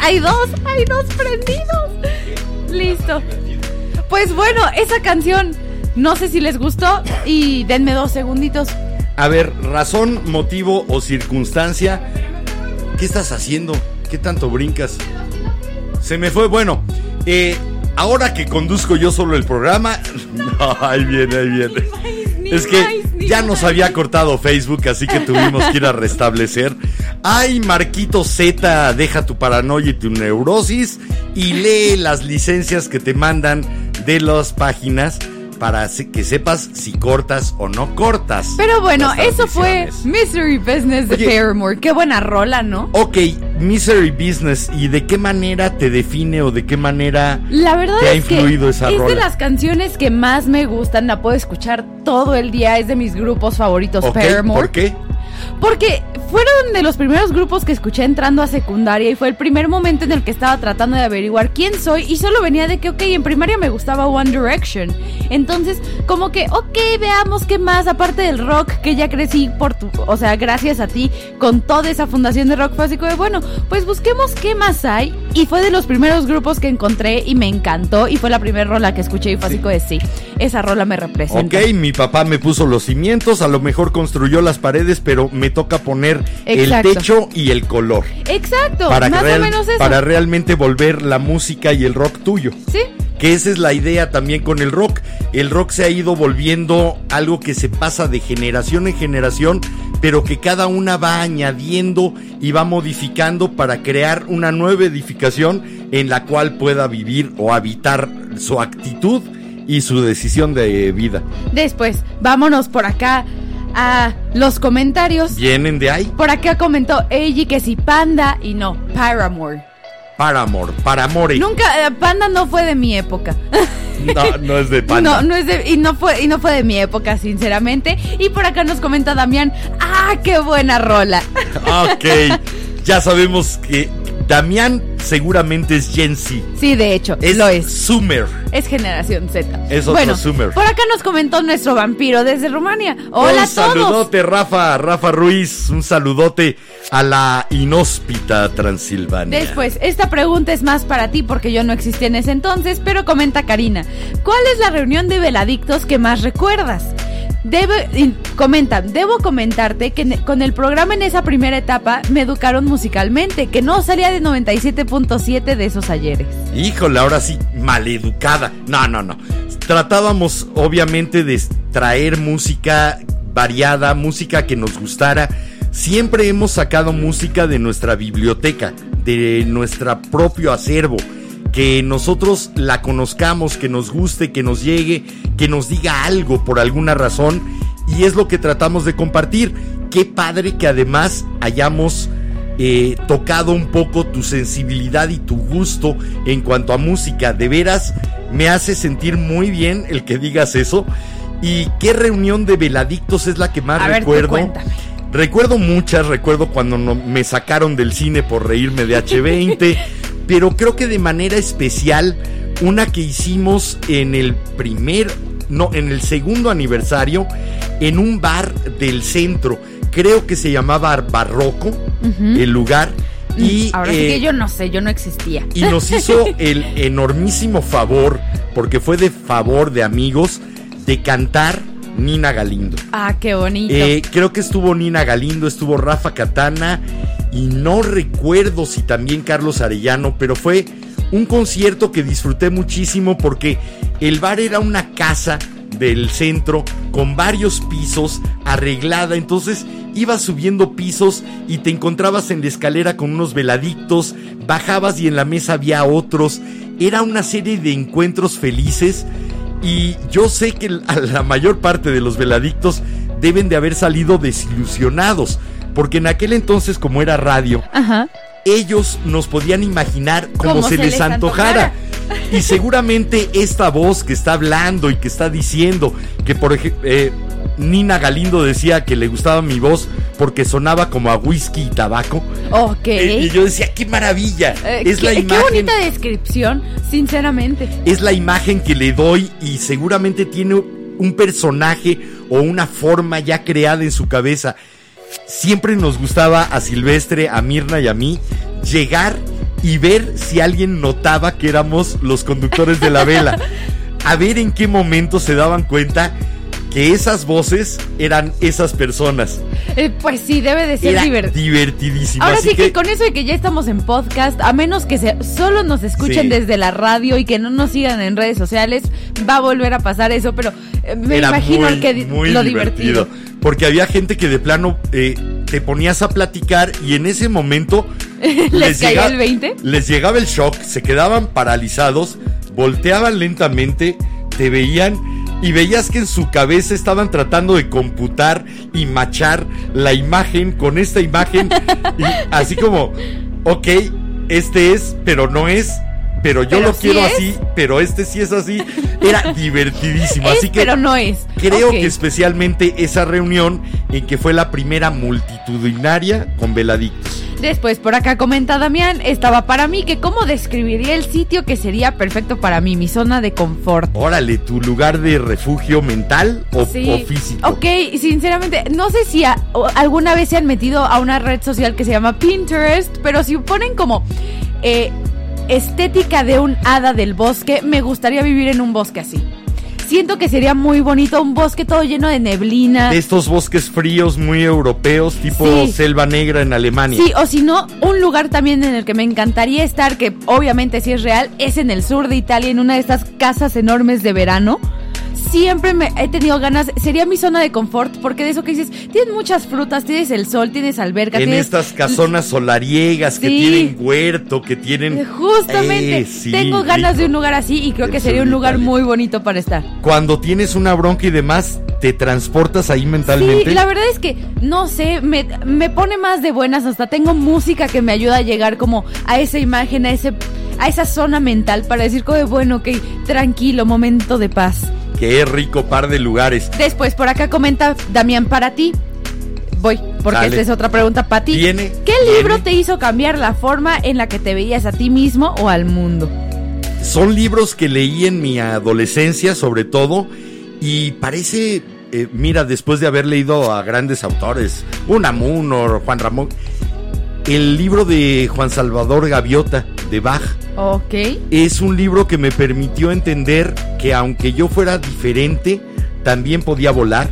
Speaker 2: Hay dos, hay dos prendidos. Listo. Pues bueno, esa canción, no sé si les gustó y denme dos segunditos.
Speaker 1: A ver, razón, motivo o circunstancia. ¿Qué estás haciendo? ¿Qué tanto brincas? Se me fue, bueno. eh, ahora que conduzco yo solo el programa. No, ahí viene, ahí viene. Es que ya nos había cortado Facebook, así que tuvimos que ir a restablecer. Ay, Marquito Z, deja tu paranoia y tu neurosis y lee las licencias que te mandan de las páginas para que sepas si cortas o no cortas.
Speaker 2: Pero bueno, eso fue. Mystery Business de
Speaker 1: Oye.
Speaker 2: Paramore. Qué buena rola, ¿no?
Speaker 1: Ok, Misery Business, ¿y de qué manera te define o de qué manera
Speaker 2: La verdad
Speaker 1: te ha
Speaker 2: es que
Speaker 1: influido esa
Speaker 2: es de
Speaker 1: rola?
Speaker 2: las canciones que más me gustan, la puedo escuchar todo el día, es de mis grupos favoritos
Speaker 1: Ok,
Speaker 2: Paramore.
Speaker 1: ¿Por qué?
Speaker 2: Porque fueron de los primeros grupos que escuché entrando a secundaria y fue el primer momento en el que estaba tratando de averiguar quién soy y solo venía de que, ok, en primaria me gustaba One Direction. Entonces, como que, ok, veamos qué más, aparte del rock que ya crecí por tu, o sea, gracias a ti, con toda esa fundación de rock, como de, bueno, pues busquemos qué más hay y fue de los primeros grupos que encontré y me encantó y fue la primera rola que escuché y así como de, sí, esa rola me representa.
Speaker 1: Ok, mi papá me puso los cimientos, a lo mejor construyó las paredes, pero me toca poner
Speaker 2: Exacto.
Speaker 1: el techo y el color.
Speaker 2: Exacto,
Speaker 1: Para,
Speaker 2: más
Speaker 1: real-
Speaker 2: o menos eso.
Speaker 1: para realmente volver la música y el rock tuyo.
Speaker 2: Sí.
Speaker 1: Que esa es la idea también con el rock. El rock se ha ido volviendo algo que se pasa de generación en generación, pero que cada una va añadiendo y va modificando para crear una nueva edificación en la cual pueda vivir o habitar su actitud y su decisión de vida.
Speaker 2: Después, vámonos por acá a los comentarios.
Speaker 1: ¿Vienen de ahí?
Speaker 2: Por acá comentó Eiji que si Panda y no, Paramore.
Speaker 1: Para amor, para amor.
Speaker 2: Nunca, eh, Panda no fue de mi época.
Speaker 1: No, no es de panda.
Speaker 2: No, no es de, y no fue, y no fue de mi época, sinceramente. Y por acá nos comenta Damián, ¡ah, qué buena rola!
Speaker 1: Ok, ya sabemos que Damián seguramente es Gen Z.
Speaker 2: Sí, de hecho,
Speaker 1: Es
Speaker 2: lo es.
Speaker 1: Summer.
Speaker 2: Es generación Z.
Speaker 1: Es otro
Speaker 2: bueno,
Speaker 1: Zoomer.
Speaker 2: por acá nos comentó nuestro vampiro desde Rumania. Hola
Speaker 1: un
Speaker 2: a todos.
Speaker 1: saludote, Rafa, Rafa Ruiz. Un saludote a la inhóspita Transilvania.
Speaker 2: Después, esta pregunta es más para ti porque yo no existía en ese entonces, pero comenta Karina, ¿cuál es la reunión de veladictos que más recuerdas? Debe, y comenta, debo comentarte que con el programa en esa primera etapa me educaron musicalmente, que no salía de 97.7 de esos ayeres.
Speaker 1: Híjole, ahora sí, maleducada. No, no, no. Tratábamos, obviamente, de traer música variada, música que nos gustara. Siempre hemos sacado música de nuestra biblioteca, de nuestro propio acervo. Que nosotros la conozcamos, que nos guste, que nos llegue, que nos diga algo por alguna razón. Y es lo que tratamos de compartir. Qué padre que además hayamos eh, tocado un poco tu sensibilidad y tu gusto en cuanto a música. De veras, me hace sentir muy bien el que digas eso. ¿Y qué reunión de veladictos es la que más
Speaker 2: A
Speaker 1: recuerdo? Recuerdo muchas, recuerdo cuando no- me sacaron del cine por reírme de H20, pero creo que de manera especial una que hicimos en el primer, no, en el segundo aniversario en un bar del centro. Creo que se llamaba Barroco, el lugar. Y,
Speaker 2: Ahora sí
Speaker 1: eh,
Speaker 2: que yo no sé, yo no existía.
Speaker 1: y nos hizo el enormísimo favor, porque fue de favor de amigos, de cantar Nina Galindo.
Speaker 2: Ah, qué bonito.
Speaker 1: Eh, creo que estuvo Nina Galindo, estuvo Rafa Catana y no recuerdo si también Carlos Arellano, pero fue un concierto que disfruté muchísimo porque el bar era una casa del centro con varios pisos arreglada, entonces ibas subiendo pisos y te encontrabas en la escalera con unos veladictos, bajabas y en la mesa había otros, era una serie de encuentros felices y yo sé que la mayor parte de los veladictos deben de haber salido desilusionados, porque en aquel entonces como era radio,
Speaker 2: Ajá.
Speaker 1: ellos nos podían imaginar como se, les antojara. Y seguramente esta voz que está hablando y que está diciendo que, por ejemplo, Nina Galindo decía que le gustaba mi voz porque sonaba como a whisky y tabaco.
Speaker 2: Ok.
Speaker 1: Eh, Y yo decía, qué maravilla.
Speaker 2: Eh,
Speaker 1: es
Speaker 2: qué,
Speaker 1: la
Speaker 2: qué
Speaker 1: imagen
Speaker 2: bonita descripción, sinceramente.
Speaker 1: es la imagen que le doy y seguramente tiene un personaje o una forma ya creada en su cabeza. Siempre nos gustaba a Silvestre, a Mirna y a mí llegar y ver si alguien notaba que éramos los conductores de la vela. A ver en qué momento se daban cuenta que esas voces eran esas personas.
Speaker 2: Eh, pues sí, debe de ser
Speaker 1: Era divertidísimo.
Speaker 2: Ahora
Speaker 1: Así
Speaker 2: sí que, con eso de que ya estamos en podcast, a menos que se, solo nos escuchen
Speaker 1: Sí.
Speaker 2: desde la radio y que no nos sigan en redes sociales, va a volver a pasar eso, pero eh, me
Speaker 1: era
Speaker 2: imagino
Speaker 1: muy,
Speaker 2: que
Speaker 1: muy
Speaker 2: lo
Speaker 1: divertido.
Speaker 2: divertido.
Speaker 1: Porque había gente que de plano eh, te ponías a platicar y en ese momento
Speaker 2: ¿Les caía el 20?
Speaker 1: Les llegaba el shock, se quedaban paralizados, volteaban lentamente, te veían y veías que en su cabeza estaban tratando de computar y machar la imagen con esta imagen. y así como, ok, este es, pero no es. Pero yo
Speaker 2: Pero
Speaker 1: lo
Speaker 2: sí
Speaker 1: quiero
Speaker 2: es.
Speaker 1: así, pero este sí es así. Era divertidísimo.
Speaker 2: Es,
Speaker 1: así que
Speaker 2: pero no es.
Speaker 1: Creo que especialmente esa reunión en que fue la primera multitudinaria con veladictos.
Speaker 2: Después, por acá comenta Damián, estaba para mí que cómo describiría el sitio que sería perfecto para mí, mi zona de confort.
Speaker 1: Órale, tu lugar de refugio mental o,
Speaker 2: Sí.
Speaker 1: o físico.
Speaker 2: Ok, sinceramente, no sé si a- alguna vez se han metido a una red social que se llama Pinterest, pero si ponen como eh, estética de un hada del bosque, me gustaría vivir en un bosque así. Siento que sería muy bonito, un bosque todo lleno de neblina.
Speaker 1: De estos bosques fríos muy europeos, tipo
Speaker 2: Sí.
Speaker 1: selva negra en Alemania.
Speaker 2: Sí, o si no, un lugar también en el que me encantaría estar, que obviamente sí es real, es en el sur de Italia, en una de estas casas enormes de verano. Siempre me he tenido ganas, sería mi zona de confort, porque de eso que dices, tienes muchas frutas, tienes el sol, tienes alberca,
Speaker 1: en
Speaker 2: tienes...
Speaker 1: estas casonas solariegas que tienen huerto, que tienen...
Speaker 2: Justamente,
Speaker 1: Eh, sí,
Speaker 2: tengo ganas de un lugar así y creo que sería un lugar muy bonito para estar.
Speaker 1: Cuando tienes una bronca y demás, te transportas ahí mentalmente.
Speaker 2: Sí, la verdad es que, no sé, me, me pone más de buenas, hasta tengo música que me ayuda a llegar como a esa imagen, a ese a esa zona mental para decir como bueno, ok, tranquilo, momento de paz.
Speaker 1: Qué rico par de lugares.
Speaker 2: Después por acá comenta Damián para ti. Voy, porque
Speaker 1: Dale.
Speaker 2: esta es otra pregunta para ti. ¿Qué libro te hizo cambiar la forma en la que te veías a ti mismo o al mundo?
Speaker 1: Son libros que leí en mi adolescencia, sobre todo, y parece, eh, mira, después de haber leído a grandes autores, Unamuno, Juan Ramón, el libro de Juan Salvador Gaviota, de Bach,
Speaker 2: Ok.
Speaker 1: es un libro que me permitió entender que aunque yo fuera diferente, también podía volar,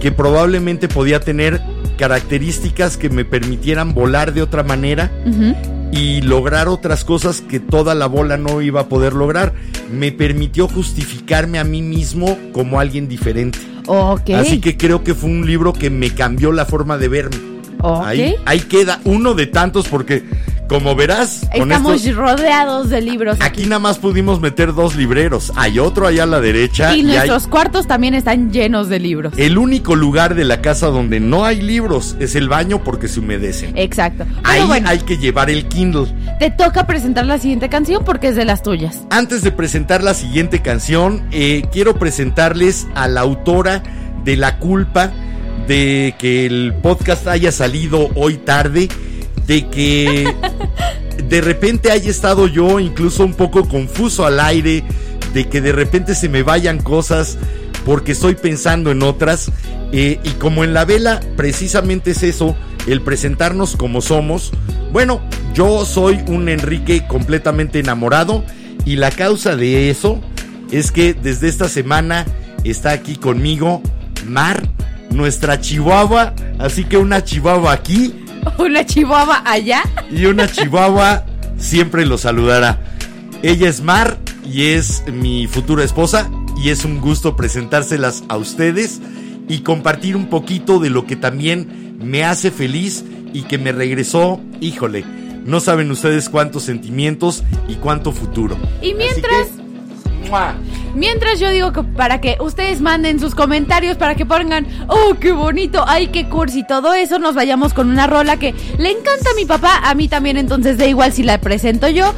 Speaker 1: que probablemente podía tener características que me permitieran volar de otra manera y lograr otras cosas que toda la bola no iba a poder lograr. Me permitió justificarme a mí mismo como alguien diferente. Así que creo que fue un libro que me cambió la forma de verme. Ahí queda uno de tantos porque, como verás,
Speaker 2: Estamos
Speaker 1: estos-
Speaker 2: rodeados de libros.
Speaker 1: aquí nada más pudimos meter dos libreros. Hay otro allá a la derecha.
Speaker 2: Y
Speaker 1: y hay-
Speaker 2: nuestros cuartos también están llenos de libros.
Speaker 1: el único lugar de la casa donde no hay libros es el baño porque se humedecen.
Speaker 2: Exacto.
Speaker 1: Ahí
Speaker 2: bueno,
Speaker 1: hay que llevar el Kindle.
Speaker 2: te toca presentar la siguiente canción porque es de las tuyas.
Speaker 1: Antes de presentar la siguiente canción, eh, quiero presentarles a la autora de La culpa de que el podcast haya salido hoy tarde, de que de repente haya estado yo incluso un poco confuso al aire, de que de repente se me vayan cosas porque estoy pensando en otras. eh, y como en la vela precisamente es eso, el presentarnos como somos. Bueno, yo soy un Enrique completamente enamorado y la causa de eso es que desde esta semana está aquí conmigo Mar, nuestra chihuahua. Así que una chihuahua aquí
Speaker 2: Una chihuahua allá.
Speaker 1: y una chihuahua siempre lo saludará. Ella es Mar y es mi futura esposa y es un gusto presentárselas a ustedes y compartir un poquito de lo que también me hace feliz y que me regresó, híjole, no saben ustedes cuántos sentimientos y cuánto futuro.
Speaker 2: Y mientras,
Speaker 1: ¡mua!
Speaker 2: mientras yo digo que para que ustedes manden sus comentarios, para que pongan, oh, qué bonito, ay, qué cursi, y todo eso, nos vayamos con una rola que le encanta a mi papá, a mí también, entonces da igual si la presento yo.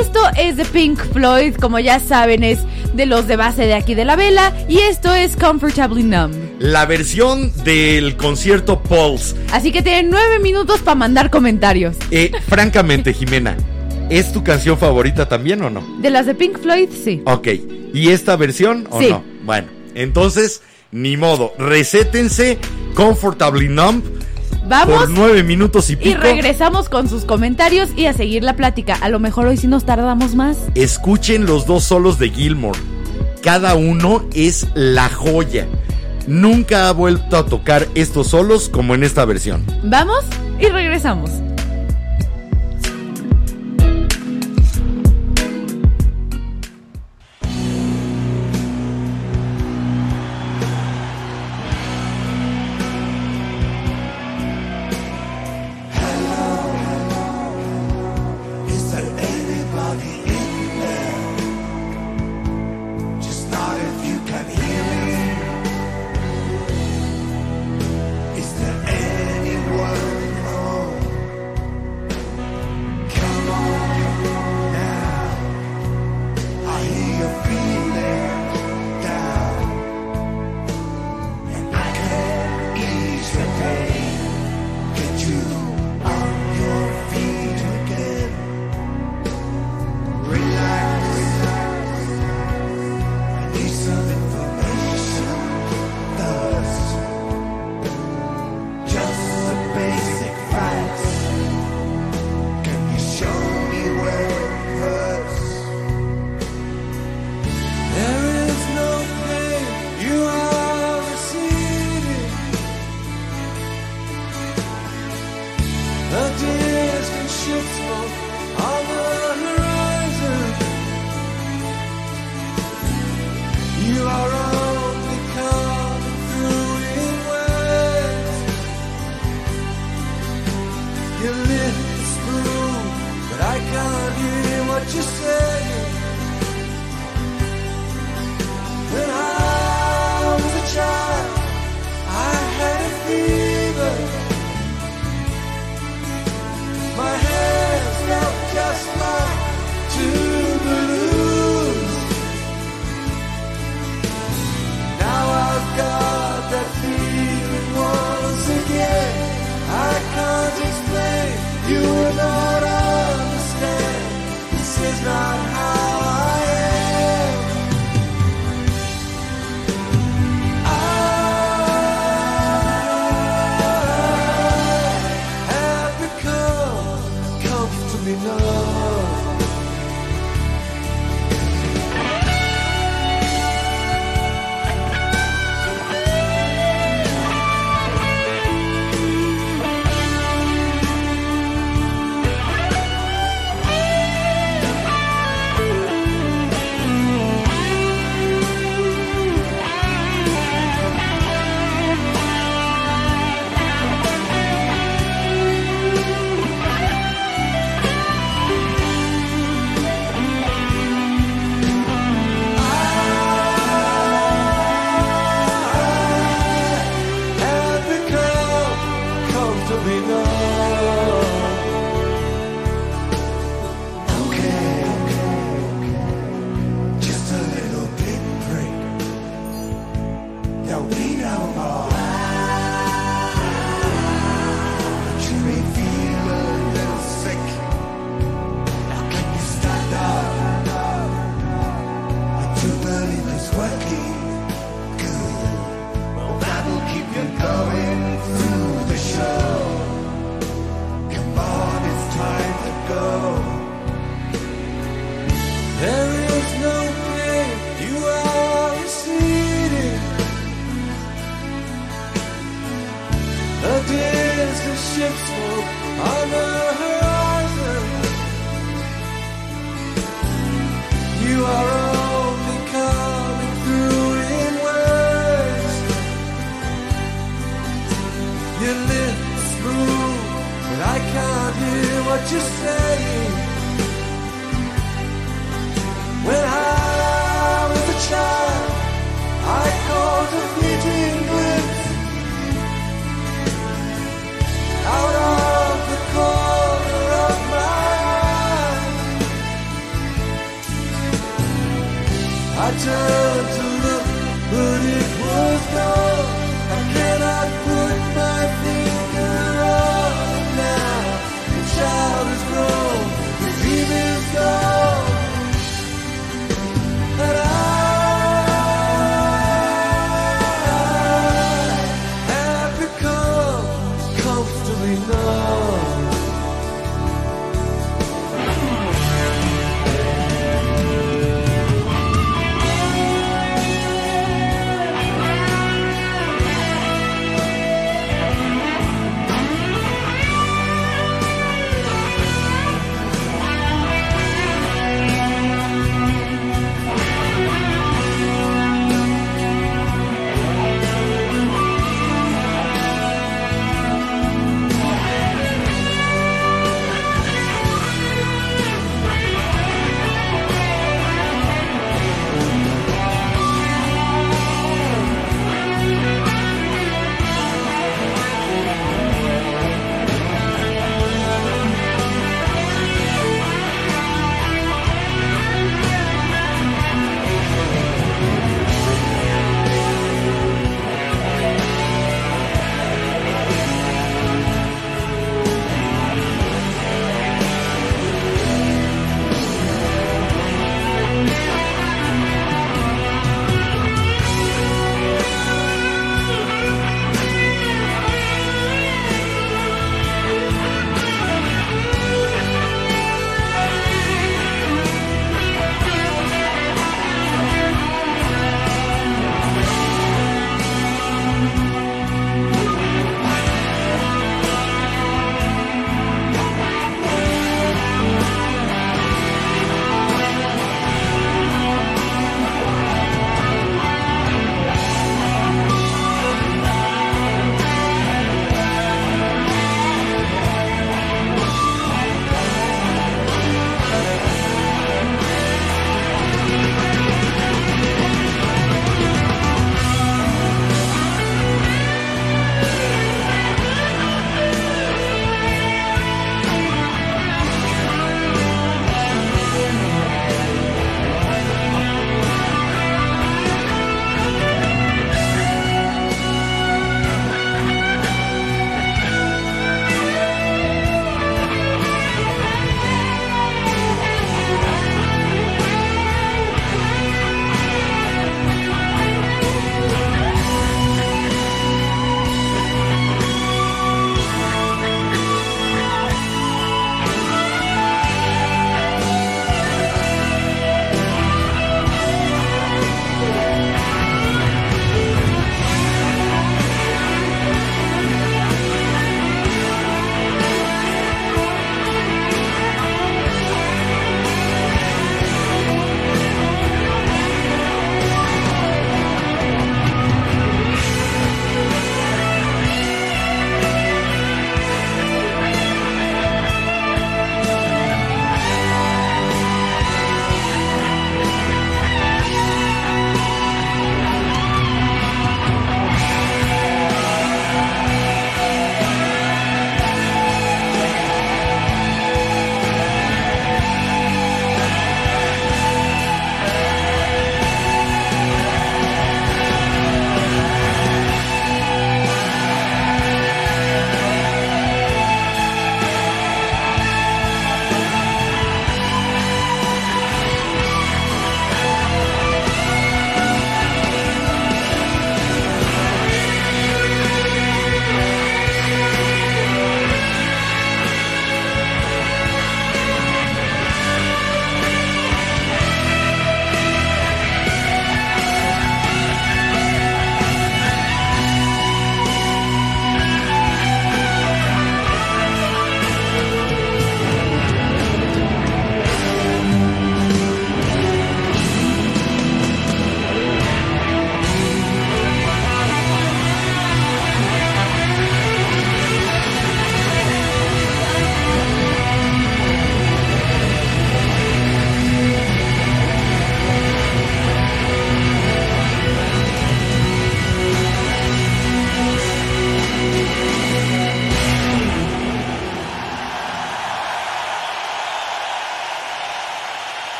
Speaker 2: Esto es de Pink Floyd, como ya saben, es de los de base de aquí de la vela, y esto es Comfortably Numb.
Speaker 1: la versión del concierto Pulse.
Speaker 2: Así que tienen nueve minutos para mandar comentarios.
Speaker 1: Eh, francamente, Jimena, ¿Es tu canción favorita también o no?
Speaker 2: De las de Pink Floyd, sí.
Speaker 1: Ok. ¿Y esta versión o
Speaker 2: sí.
Speaker 1: no? Bueno, entonces, ni modo. Recétense Comfortably Numb.
Speaker 3: Vamos.
Speaker 1: Por nueve minutos y pico.
Speaker 3: Y regresamos con sus comentarios y a seguir la plática. A lo mejor hoy sí nos tardamos más.
Speaker 1: Escuchen los dos solos de Gilmore. Cada uno es la joya. Nunca ha vuelto a tocar estos solos como en esta versión.
Speaker 3: Vamos y regresamos.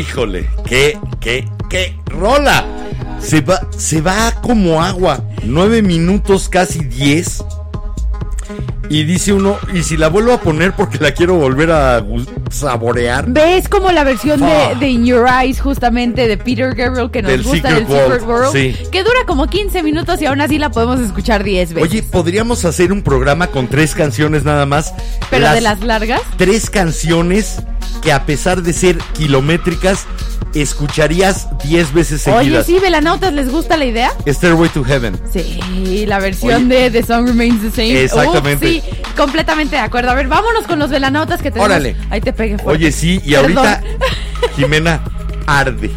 Speaker 1: Híjole, qué, qué, qué rola. Se va, se va como agua. Nueve minutos, casi diez. Y dice uno, y si la vuelvo a poner porque la quiero volver a saborear.
Speaker 2: ¿Ves como la versión
Speaker 1: Ah.
Speaker 2: de, de In Your Eyes, justamente de Peter Gabriel, que nos
Speaker 1: Del
Speaker 2: gusta
Speaker 1: Secret
Speaker 2: del Secret
Speaker 1: World,
Speaker 2: World?
Speaker 1: sí.
Speaker 2: Que dura como 15 minutos y aún así la podemos escuchar 10 veces.
Speaker 1: Oye, podríamos hacer un programa con tres canciones nada más.
Speaker 2: Pero de las largas.
Speaker 1: tres canciones que a pesar de ser kilométricas, escucharías 10 veces
Speaker 2: Oye,
Speaker 1: seguidas.
Speaker 2: sí, Velanautas, ¿les gusta la idea?
Speaker 1: Stairway to Heaven.
Speaker 2: Sí, la versión
Speaker 1: Oye.
Speaker 2: de The Song Remains the Same.
Speaker 1: Exactamente.
Speaker 2: Uf, sí, completamente de acuerdo. A ver, vámonos con los velanautas que tenemos.
Speaker 1: Órale.
Speaker 2: Ahí te pegué fuerte.
Speaker 1: Oye, sí, y
Speaker 2: Perdón.
Speaker 1: ahorita Jimena arde.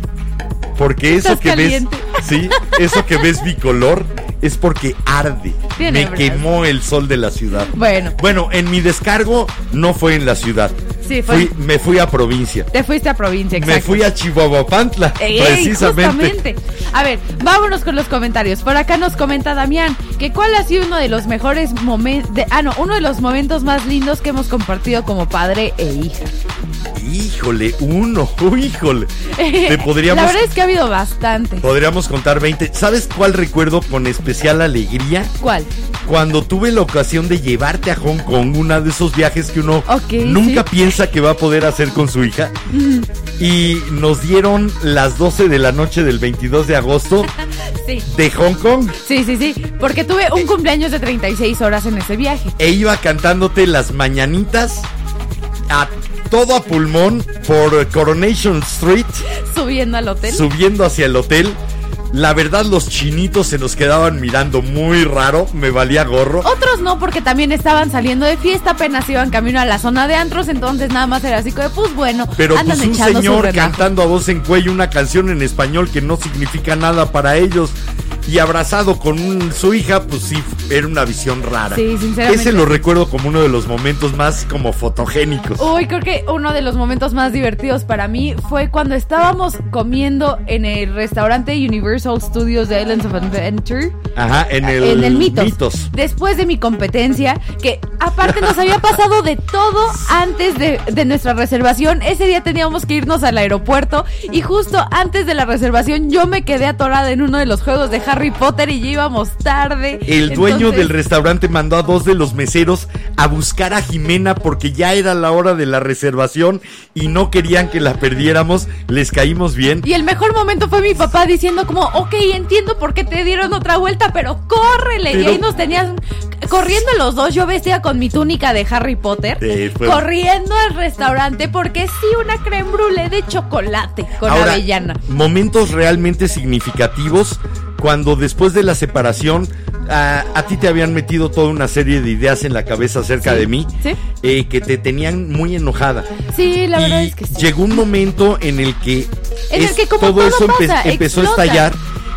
Speaker 1: Porque eso que
Speaker 2: caliente.
Speaker 1: ves, sí, eso que ves bicolor es porque arde.
Speaker 2: Tiene
Speaker 1: Me quemó el sol de la ciudad.
Speaker 2: Bueno.
Speaker 1: Bueno, en mi descargo no fue en la ciudad.
Speaker 2: Sí,
Speaker 1: Fui- me fui a provincia.
Speaker 2: Te fuiste a provincia, exacto.
Speaker 1: Me fui a Chihuahuapantla,
Speaker 2: Ey,
Speaker 1: precisamente.
Speaker 2: justamente. A ver, vámonos con los comentarios. Por acá nos comenta Damián que cuál ha sido uno de los mejores momentos, ah no, uno de los momentos más lindos que hemos compartido como padre e hija.
Speaker 1: Híjole, uno, híjole. Te podríamos,
Speaker 2: La verdad es que ha habido bastante.
Speaker 1: podríamos contar 20. ¿Sabes cuál recuerdo con especial alegría?
Speaker 2: ¿Cuál?
Speaker 1: Cuando tuve la ocasión de llevarte a Hong Kong, una de esos viajes que uno nunca
Speaker 2: sí.
Speaker 1: piensa que va a poder hacer con su hija. Y nos dieron las 12 de la noche del 22 de agosto
Speaker 2: Sí.
Speaker 1: de Hong Kong.
Speaker 2: Sí, sí, sí, porque tuve un cumpleaños de 36 horas en ese viaje.
Speaker 1: E iba cantándote las mañanitas a todo a pulmón por Coronation Street.
Speaker 2: Subiendo al hotel.
Speaker 1: subiendo hacia el hotel. La verdad, los chinitos se nos quedaban mirando muy raro. Me valía gorro.
Speaker 2: Otros no, porque también estaban saliendo de fiesta, apenas iban camino a la zona de antros, entonces nada más era así de, pues bueno,
Speaker 1: Pero
Speaker 2: andan
Speaker 1: pues un señor cantando a voz en cuello una canción en español que no significa nada para ellos. Y abrazado con su hija, pues sí, era una visión rara.
Speaker 2: Sí, sinceramente.
Speaker 1: Ese lo recuerdo como uno de los momentos más como fotogénicos.
Speaker 2: Uy, creo que uno de los momentos más divertidos para mí fue cuando estábamos comiendo en el restaurante Universal Studios de Islands of Adventure.
Speaker 1: Ajá, en el,
Speaker 2: en el mitos.
Speaker 1: Mitos.
Speaker 2: Después de mi competencia, que aparte nos había pasado de todo antes de, de nuestra reservación. Ese día teníamos que irnos al aeropuerto y justo antes de la reservación yo me quedé atorada en uno de los juegos de Harry Potter y ya íbamos tarde.
Speaker 1: El dueño del restaurante mandó a dos de los meseros a buscar a Jimena porque ya era la hora de la reservación y no querían que la perdiéramos. Les caímos bien.
Speaker 2: Y el mejor momento fue mi papá diciendo como, ok, entiendo por qué te dieron otra vuelta, pero córrele. y ahí nos tenían corriendo los dos. Yo vestía con mi túnica de Harry Potter,
Speaker 1: Sí, fue-
Speaker 2: corriendo al restaurante porque sí, una creme brûlée de chocolate con
Speaker 1: Ahora,
Speaker 2: avellana.
Speaker 1: momentos realmente significativos cuando después de la separación a, a ti te habían metido toda una serie de ideas en la cabeza acerca
Speaker 2: Sí,
Speaker 1: de mí
Speaker 2: sí.
Speaker 1: eh, que te tenían muy enojada.
Speaker 2: Sí, la verdad
Speaker 1: y
Speaker 2: es que sí.
Speaker 1: llegó un momento en el que,
Speaker 2: En el
Speaker 1: es-
Speaker 2: que como
Speaker 1: todo,
Speaker 2: todo
Speaker 1: eso empe- empezó a estallar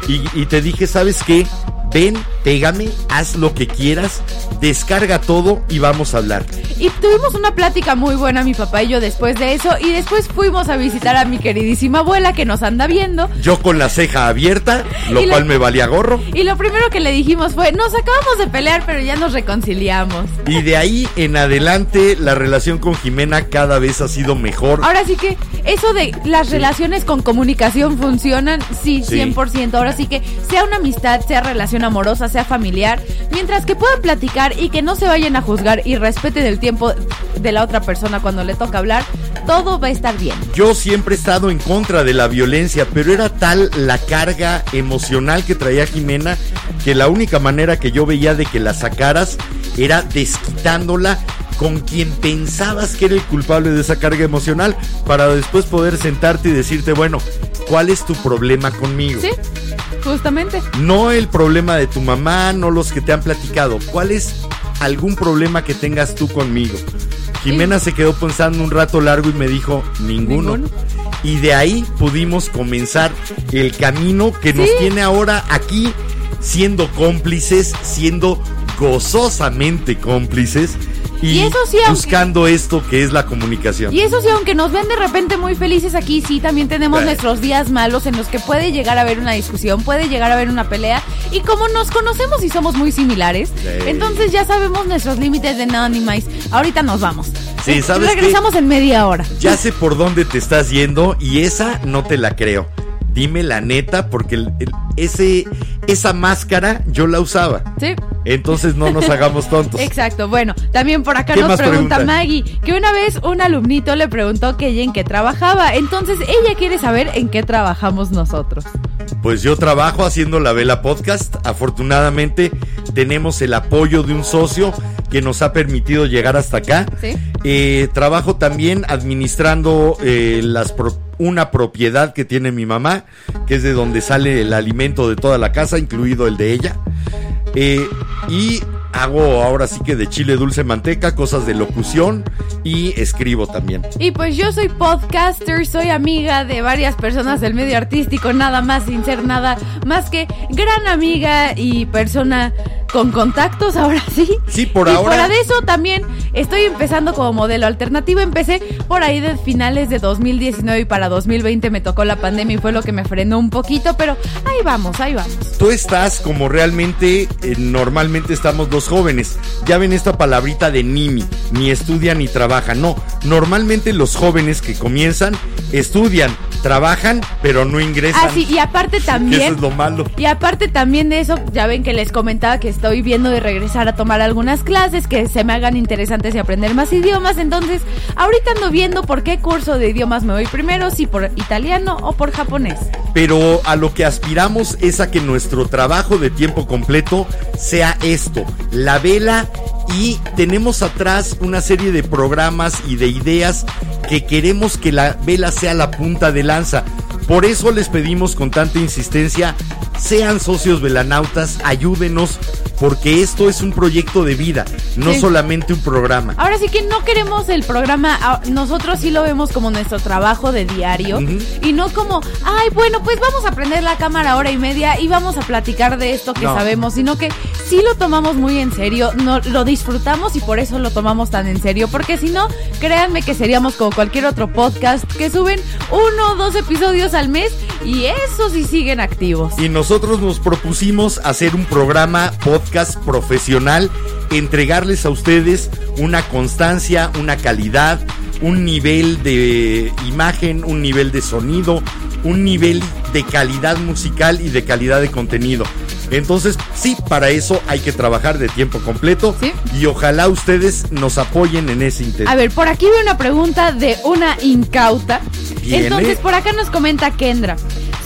Speaker 1: y, y te dije, ¿sabes qué? Ven, pégame, haz lo que quieras, descarga todo y vamos a hablar.
Speaker 2: Y tuvimos una plática muy buena mi papá y yo después de eso y después fuimos a visitar a mi queridísima abuela que nos anda viendo
Speaker 1: Yo con la ceja abierta, lo cual me valía gorro.
Speaker 2: y lo primero que le dijimos fue, nos acabamos de pelear pero ya nos reconciliamos.
Speaker 1: Y de ahí en adelante la relación con Jimena cada vez ha sido mejor.
Speaker 2: Ahora sí que eso de las relaciones con comunicación funcionan, sí,
Speaker 1: Sí.
Speaker 2: 100%. Ahora sí que sea una amistad, sea relación amorosa, sea familiar, mientras que puedan platicar y que no se vayan a juzgar y respeten el tiempo de la otra persona cuando le toca hablar, todo va a estar bien.
Speaker 1: Yo siempre he estado en contra de la violencia, pero era tal la carga emocional que traía Jimena que la única manera que yo veía de que la sacaras era desquitándola con quien pensabas que era el culpable de esa carga emocional para después poder sentarte y decirte, bueno, ¿cuál es tu problema conmigo?
Speaker 2: Sí, justamente.
Speaker 1: No el problema de tu mamá, no los que te han platicado. ¿Cuál es algún problema que tengas tú conmigo? Jimena se quedó pensando un rato largo y me dijo, ninguno.
Speaker 2: Ninguno.
Speaker 1: Y de ahí pudimos comenzar el camino que nos tiene ahora aquí siendo cómplices, siendo gozosamente cómplices y,
Speaker 2: Y eso sí, aunque-
Speaker 1: buscando esto que es la comunicación.
Speaker 2: Y eso sí, aunque nos ven de repente muy felices aquí, sí, también tenemos
Speaker 1: Bueno.
Speaker 2: nuestros días malos en los que puede llegar a haber una discusión, puede llegar a haber una pelea. Y como nos conocemos y somos muy similares,
Speaker 1: Sí.
Speaker 2: entonces ya sabemos nuestros límites de nada ni más. Ahorita nos vamos.
Speaker 1: Sí, ¿sabes qué?
Speaker 2: Regresamos en media hora.
Speaker 1: Ya sé por dónde te estás yendo y esa no te la creo. Dime la neta, porque el- el- ese, esa máscara yo la usaba.
Speaker 2: Sí.
Speaker 1: Entonces no nos hagamos tontos.
Speaker 2: Exacto, bueno, también por acá
Speaker 1: ¿Qué
Speaker 2: nos pregunta
Speaker 1: preguntan?
Speaker 2: Maggie que una vez un alumnito le preguntó que ella en qué trabajaba, entonces ella quiere saber en qué trabajamos nosotros.
Speaker 1: Pues yo trabajo haciendo la Vela Podcast. Afortunadamente tenemos el apoyo de un socio que nos ha permitido llegar hasta acá.
Speaker 2: Sí.
Speaker 1: Eh, trabajo también administrando eh, las pro- una propiedad que tiene mi mamá, que es de donde sale el alimento de toda la casa, incluido el de ella. Eh, y hago ahora sí que de chile dulce manteca, cosas de locución y escribo también.
Speaker 2: Y pues yo soy podcaster, soy amiga de varias personas del medio artístico, nada más sin ser nada más que gran amiga y persona con contactos, ahora sí.
Speaker 1: Sí, por
Speaker 2: y
Speaker 1: ahora.
Speaker 2: fuera de eso también estoy empezando como modelo alternativo. Empecé por ahí de finales de 2019 y para 2020 me tocó la pandemia y fue lo que me frenó un poquito, pero ahí vamos, ahí vamos.
Speaker 1: Tú estás como realmente eh, normalmente estamos los jóvenes. Ya ven esta palabrita de nimi, ni estudian ni trabajan. No, normalmente los jóvenes que comienzan estudian, trabajan, pero no ingresan.
Speaker 2: Ah, sí, y aparte
Speaker 1: Eso
Speaker 2: también...
Speaker 1: es lo malo.
Speaker 2: Y aparte también de eso, ya ven que les comentaba que estoy viendo de regresar a tomar algunas clases que se me hagan interesantes y aprender más idiomas. Entonces, ahorita ando viendo por qué curso de idiomas me voy primero, si por italiano o por japonés.
Speaker 1: Pero a lo que aspiramos es a que nuestro trabajo de tiempo completo sea esto, la vela y tenemos atrás una serie de programas y de ideas que queremos que la vela sea la punta de lanza. Por eso les pedimos con tanta insistencia, sean socios velanautas, ayúdenos, porque esto es un proyecto de vida, no
Speaker 2: Sí.
Speaker 1: solamente un programa.
Speaker 2: Ahora sí que no queremos el programa, nosotros sí lo vemos como nuestro trabajo de diario y no como, ay, bueno, pues vamos a prender la cámara hora y media y vamos a platicar de esto que
Speaker 1: No.
Speaker 2: sabemos, sino que sí lo tomamos muy en serio, no, lo disfrutamos y por eso lo tomamos tan en serio, porque si no, créanme que seríamos como cualquier otro podcast que suben uno o dos episodios al mes y eso sí siguen activos.
Speaker 1: Y nosotros nos propusimos hacer un programa podcast profesional, entregarles a ustedes una constancia, una calidad, un nivel de imagen, un nivel de sonido, un nivel de calidad musical y de calidad de contenido. Entonces, sí, para eso hay que trabajar de tiempo completo
Speaker 2: Sí.
Speaker 1: y ojalá ustedes nos apoyen en ese intento.
Speaker 2: A ver, por aquí veo una pregunta de una incauta.
Speaker 1: Viene.
Speaker 2: Entonces, por acá nos comenta Kendra.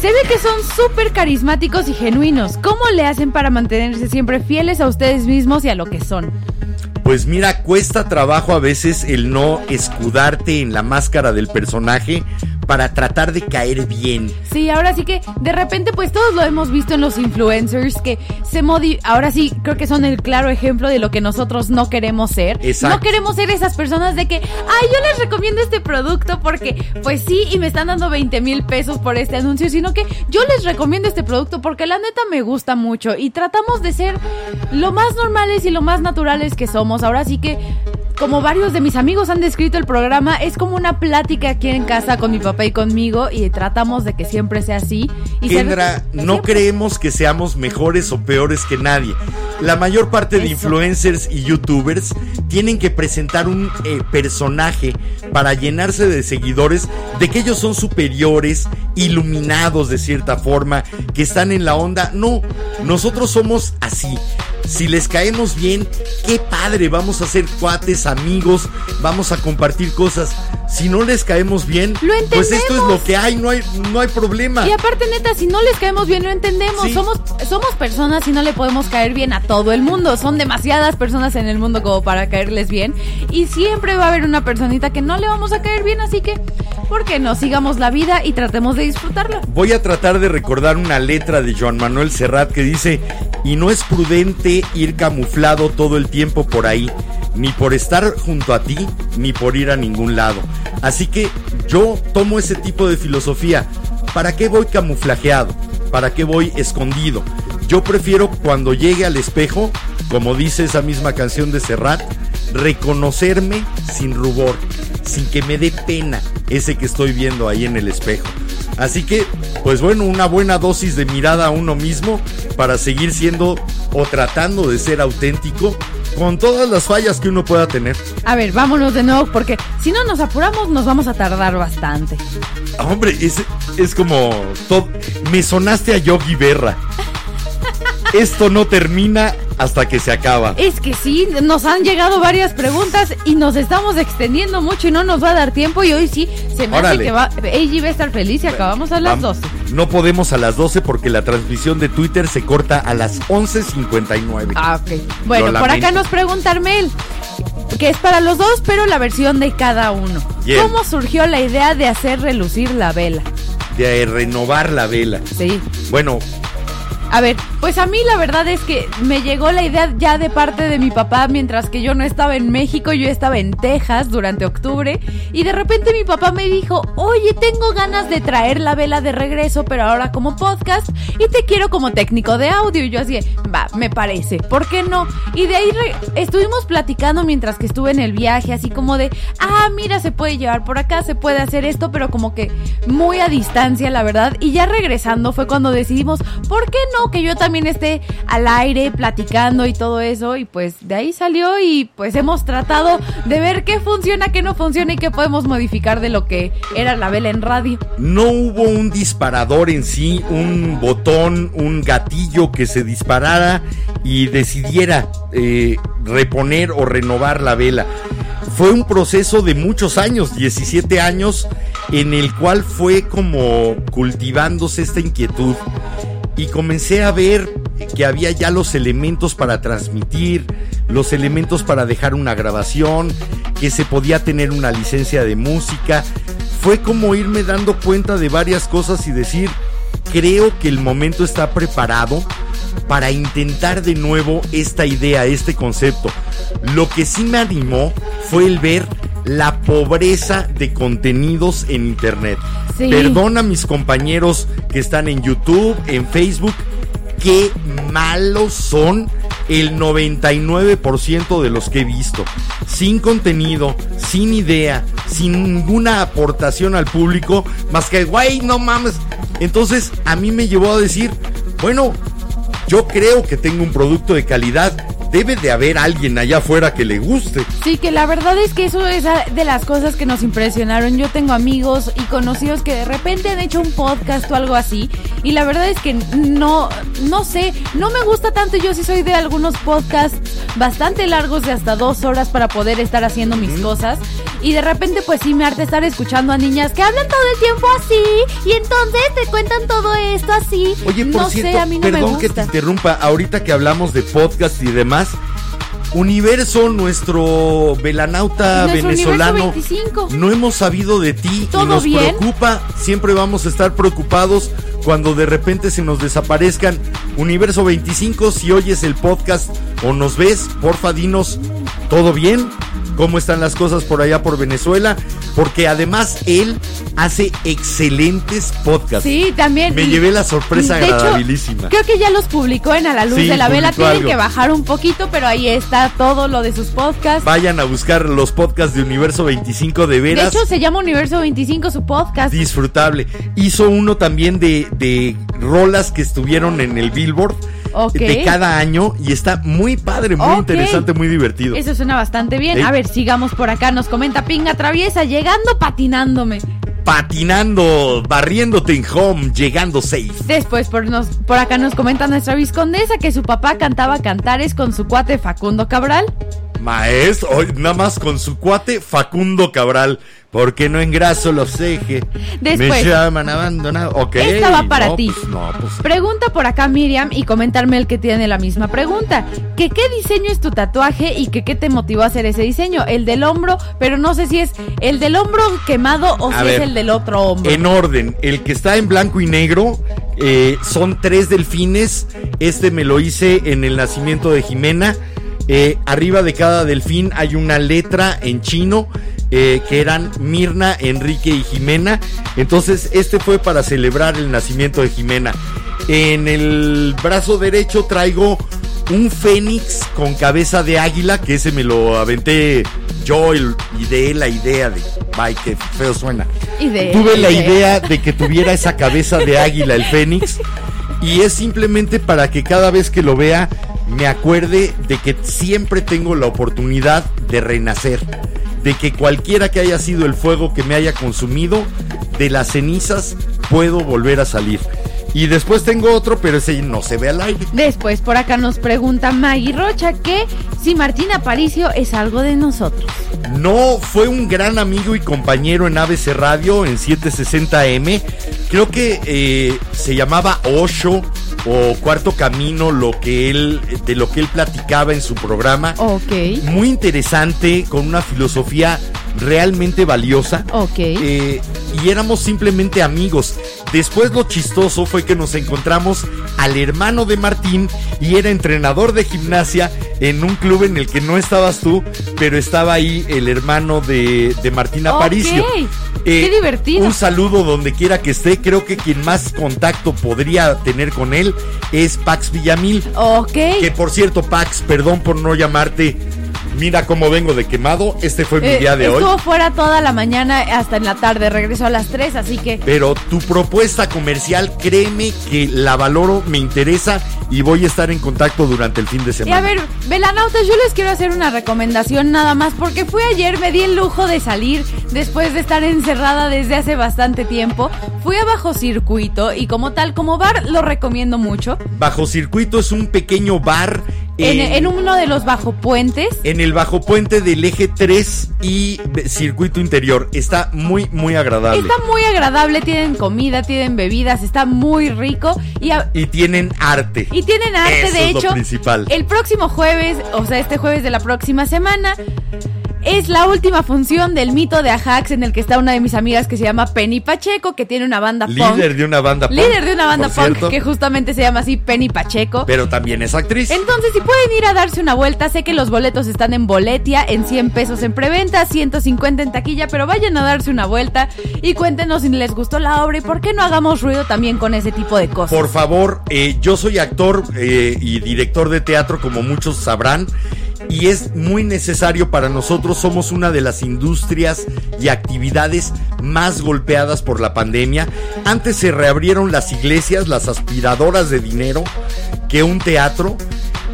Speaker 2: Se ve que son súper carismáticos y genuinos. ¿Cómo le hacen para mantenerse siempre fieles a ustedes mismos y a lo que son?
Speaker 1: Pues mira, cuesta trabajo a veces el no escudarte en la máscara del personaje para tratar de caer bien.
Speaker 2: Sí, ahora sí que de repente pues todos lo hemos visto en los influencers que se modi ahora sí creo que son el claro ejemplo de lo que nosotros no queremos ser.
Speaker 1: Exacto.
Speaker 2: No queremos ser esas personas de que, ay, yo les recomiendo este producto porque pues sí y me están dando 20 mil pesos por este anuncio, sino que yo les recomiendo este producto porque la neta me gusta mucho y tratamos de ser lo más normales y lo más naturales que somos. Ahora sí que como varios de mis amigos han descrito el programa, es como una plática aquí en casa con mi papá y conmigo y tratamos de que siempre sea así. Y
Speaker 1: Kendra, no
Speaker 2: siempre-
Speaker 1: creemos que seamos mejores o peores que nadie. La mayor parte de influencers y youtubers tienen que presentar un eh, personaje para llenarse de seguidores de que ellos son superiores, iluminados de cierta forma, que están en la onda. No, nosotros somos así. Si les caemos bien, qué padre, vamos a ser cuates, amigos, vamos a compartir cosas. Si no les caemos bien,
Speaker 2: Lo
Speaker 1: pues esto es lo que hay, no hay, no hay problema.
Speaker 2: Y aparte, neta, si no les caemos bien, lo entendemos.
Speaker 1: Sí.
Speaker 2: Somos, somos personas y no le podemos caer bien a todo el mundo. Son demasiadas personas en el mundo como para caerles bien. Y siempre va a haber una personita que no le vamos a caer bien. Así que, ¿por qué no? Sigamos la vida y tratemos de disfrutarla.
Speaker 1: Voy a tratar de recordar una letra de Joan Manuel Serrat que dice, y no es prudente ir camuflado todo el tiempo por ahí, ni por estar junto a ti, ni por ir a ningún lado. Así que yo tomo ese tipo de filosofía. ¿Para qué voy camuflajeado? ¿Para qué voy escondido? Yo prefiero cuando llegue al espejo, como dice esa misma canción de Serrat, reconocerme sin rubor, sin que me dé pena ese que estoy viendo ahí en el espejo. Así que, pues bueno, una buena dosis de mirada a uno mismo para seguir siendo o tratando de ser auténtico con todas las fallas que uno pueda tener.
Speaker 2: A ver, vámonos de nuevo porque si no nos apuramos nos vamos a tardar bastante.
Speaker 1: Hombre, es, es como... me sonaste a Yogi Berra. Esto no termina hasta que se acaba.
Speaker 2: Es que sí, nos han llegado varias preguntas y nos estamos extendiendo mucho y no nos va a dar tiempo y hoy sí se me hace que va, AG va a estar feliz y acabamos a las
Speaker 1: Vam-
Speaker 2: 12.
Speaker 1: No podemos a las 12 porque la transmisión de Twitter se corta a las 11.59.
Speaker 2: Ah, ok. Bueno, por acá nos pregunta Armel, que es para los dos, pero la versión de cada uno.
Speaker 1: Bien.
Speaker 2: ¿Cómo surgió la idea de hacer relucir la vela?
Speaker 1: De renovar la vela.
Speaker 2: Sí.
Speaker 1: Bueno,
Speaker 2: A ver, pues a mí la verdad es que me llegó la idea ya de parte de mi papá mientras que yo no estaba en México, yo estaba en Texas durante octubre y de repente mi papá me dijo, oye, tengo ganas de traer la vela de regreso, pero ahora como podcast y te quiero como técnico de audio. Y yo así, va, me parece, ¿por qué no? Y de ahí estuvimos platicando mientras que estuve en el viaje, así como de, ah, mira, se puede llevar por acá, se puede hacer esto, pero como que muy a distancia, la verdad. Y ya regresando fue cuando decidimos, ¿por qué no? Que yo también esté al aire platicando y todo eso. Y pues de ahí salió y pues hemos tratado de ver qué funciona, qué no funciona y qué podemos modificar de lo que era la vela en radio.
Speaker 1: no hubo un disparador en sí, un botón, un gatillo que se disparara y decidiera eh, reponer o renovar la vela. Fue un proceso de muchos años, 17 años, en el cual fue como cultivándose esta inquietud y comencé a ver que había ya los elementos para transmitir, los elementos para dejar una grabación, que se podía tener una licencia de música. Fue como irme dando cuenta de varias cosas y decir, creo que el momento está preparado para intentar de nuevo esta idea, este concepto. Lo que sí me animó fue el ver la pobreza de contenidos en internet.
Speaker 2: Sí.
Speaker 1: Perdón a mis compañeros que están en YouTube, en Facebook, qué malos son el 99% de los que he visto. Sin contenido, sin idea, sin ninguna aportación al público, más que, güey, no mames. Entonces a mí me llevó a decir, bueno, yo creo que tengo un producto de calidad. Debe de haber alguien allá afuera que le guste.
Speaker 2: Sí, que la verdad es que eso es de las cosas que nos impresionaron. Yo tengo amigos y conocidos que de repente han hecho un podcast o algo así. Y la verdad es que no, no sé, no me gusta tanto. Yo sí soy de algunos podcasts bastante largos de hasta dos horas para poder estar haciendo mis cosas. Y de repente pues sí me harta estar escuchando a niñas que hablan todo el tiempo así. Y entonces te cuentan todo esto así.
Speaker 1: Oye, por
Speaker 2: no
Speaker 1: cierto,
Speaker 2: sé, a mí no me
Speaker 1: perdón que te interrumpa, ahorita que hablamos de podcast y demás, Universo, nuestro velanauta
Speaker 2: Nuestro
Speaker 1: venezolano,
Speaker 2: Universo 25.
Speaker 1: no hemos sabido de ti y
Speaker 2: ¿Todo
Speaker 1: nos
Speaker 2: bien?
Speaker 1: preocupa, siempre vamos a estar preocupados cuando de repente se nos desaparezcan. Universo 25, si oyes el podcast o nos ves, porfa dinos, ¿todo bien? ¿Cómo están las cosas por allá por Venezuela? Porque además él hace excelentes podcasts.
Speaker 2: Sí, también.
Speaker 1: Me llevé la sorpresa
Speaker 2: de hecho, creo que ya los publicó en A la Luz
Speaker 1: Sí,
Speaker 2: de la Vela. Tienen
Speaker 1: algo.
Speaker 2: que bajar un poquito, pero ahí está todo lo de sus podcasts.
Speaker 1: Vayan a buscar los podcasts de Universo 25 de
Speaker 2: De
Speaker 1: veras.
Speaker 2: hecho, se llama Universo 25 su podcast.
Speaker 1: disfrutable. Hizo uno también de, de rolas que estuvieron en el Billboard
Speaker 2: Ok.
Speaker 1: de cada año y está muy padre, muy interesante, muy divertido.
Speaker 2: Eso suena bastante bien. A ver, sigamos por acá. Nos comenta Pinga Traviesa, llegando patinándome.
Speaker 1: Patinando, barriéndote en home, llegando safe.
Speaker 2: Después por, nos, por acá nos comenta nuestra viscondesa que su papá cantaba cantares con su cuate Facundo Cabral.
Speaker 1: Maestro, hoy nada más con su cuate Facundo Cabral. Porque no engraso los ejes?
Speaker 2: Después.
Speaker 1: Me llaman abandonado. Ok.
Speaker 2: Esta va para
Speaker 1: no,
Speaker 2: ti.
Speaker 1: pues, no, pues
Speaker 2: Pregunta por acá Miriam y comentarme el que tiene la misma pregunta. Que qué diseño es tu tatuaje y que qué te motivó a hacer ese diseño. El del hombro, pero no sé si es el del hombro quemado o
Speaker 1: A
Speaker 2: si
Speaker 1: ver,
Speaker 2: es el del otro hombro.
Speaker 1: En orden, el que está en blanco y negro eh, son tres delfines. Este me lo hice en el nacimiento de Jimena. Eh, arriba de cada delfín hay una letra en chino eh, que eran Mirna, Enrique y Jimena. Entonces este fue para celebrar el nacimiento de Jimena. En el brazo derecho traigo un fénix con cabeza de águila, que ese me lo aventé yo y ideé la idea de... Ay, qué feo suena.
Speaker 2: Idea,
Speaker 1: Tuve la idea de que tuviera esa cabeza de águila el fénix y es simplemente para que cada vez que lo vea me acuerde de que siempre tengo la oportunidad de renacer, de que cualquiera que haya sido el fuego que me haya consumido, de las cenizas puedo volver a salir. Y después tengo otro, pero ese no se ve al aire.
Speaker 2: Después por acá nos pregunta Maggie Rocha que si Martín Aparicio es algo de nosotros.
Speaker 1: No, fue un gran amigo y compañero en ABC Radio en 760M. Creo que eh, se llamaba Osho o Cuarto Camino, lo que él, de lo que él platicaba en su programa.
Speaker 2: Ok.
Speaker 1: Muy interesante, con una filosofía realmente valiosa.
Speaker 2: Ok.
Speaker 1: Eh, y éramos simplemente amigos. Después lo chistoso fue que nos encontramos al hermano de Martín y era entrenador de gimnasia en un club en el que no estabas tú, pero estaba ahí el hermano de, de Martín. Aparicio. Eh,
Speaker 2: Qué divertido.
Speaker 1: Un saludo donde quiera que esté. Creo que quien más contacto podría tener con él es Pax Villamil.
Speaker 2: Ok.
Speaker 1: Que por cierto, Pax, perdón por no llamarte. Mira cómo vengo de quemado. Este fue mi
Speaker 2: Eh,
Speaker 1: día de hoy.
Speaker 2: estuvo fuera toda la mañana hasta en la tarde. Regresó a las 3, así que
Speaker 1: Pero tu propuesta comercial, créeme que la valoro, me interesa y voy a estar en contacto durante el fin de
Speaker 2: Y
Speaker 1: semana.
Speaker 2: a ver, velanautas, yo les quiero hacer una recomendación nada más porque fui ayer, me di el lujo de salir después de estar encerrada desde hace bastante tiempo. Fui a Bajo Circuito y como tal, como bar, lo recomiendo mucho.
Speaker 1: Bajo Circuito es un pequeño bar
Speaker 2: En, uno de los bajo puentes.
Speaker 1: en el bajo puente del eje 3 y circuito interior. Está muy, muy agradable.
Speaker 2: Está muy agradable, tienen comida, tienen bebidas, está muy rico y, a-
Speaker 1: Y tienen arte.
Speaker 2: y tienen arte,
Speaker 1: Eso
Speaker 2: de
Speaker 1: es lo
Speaker 2: hecho.
Speaker 1: principal.
Speaker 2: El próximo jueves, o sea, este jueves de la próxima semana, es la última función del mito de Ajax en el que está una de mis amigas que se llama Penny Pacheco, que tiene una banda punk.
Speaker 1: Líder de una banda punk.
Speaker 2: Líder de una banda punk
Speaker 1: cierto,
Speaker 2: que justamente se llama así Penny Pacheco.
Speaker 1: Pero también es actriz.
Speaker 2: Entonces, si pueden ir a darse una vuelta, sé que los boletos están en Boletia, en 100 pesos en preventa, 150 en taquilla, pero vayan a darse una vuelta y cuéntenos si les gustó la obra y por qué no hagamos ruido también con ese tipo de cosas.
Speaker 1: Por favor, eh, yo soy actor eh, y director de teatro, como muchos sabrán, y es muy necesario para nosotros. Somos una de las industrias y actividades más golpeadas por la pandemia. Antes se reabrieron las iglesias, las aspiradoras de dinero, que un teatro.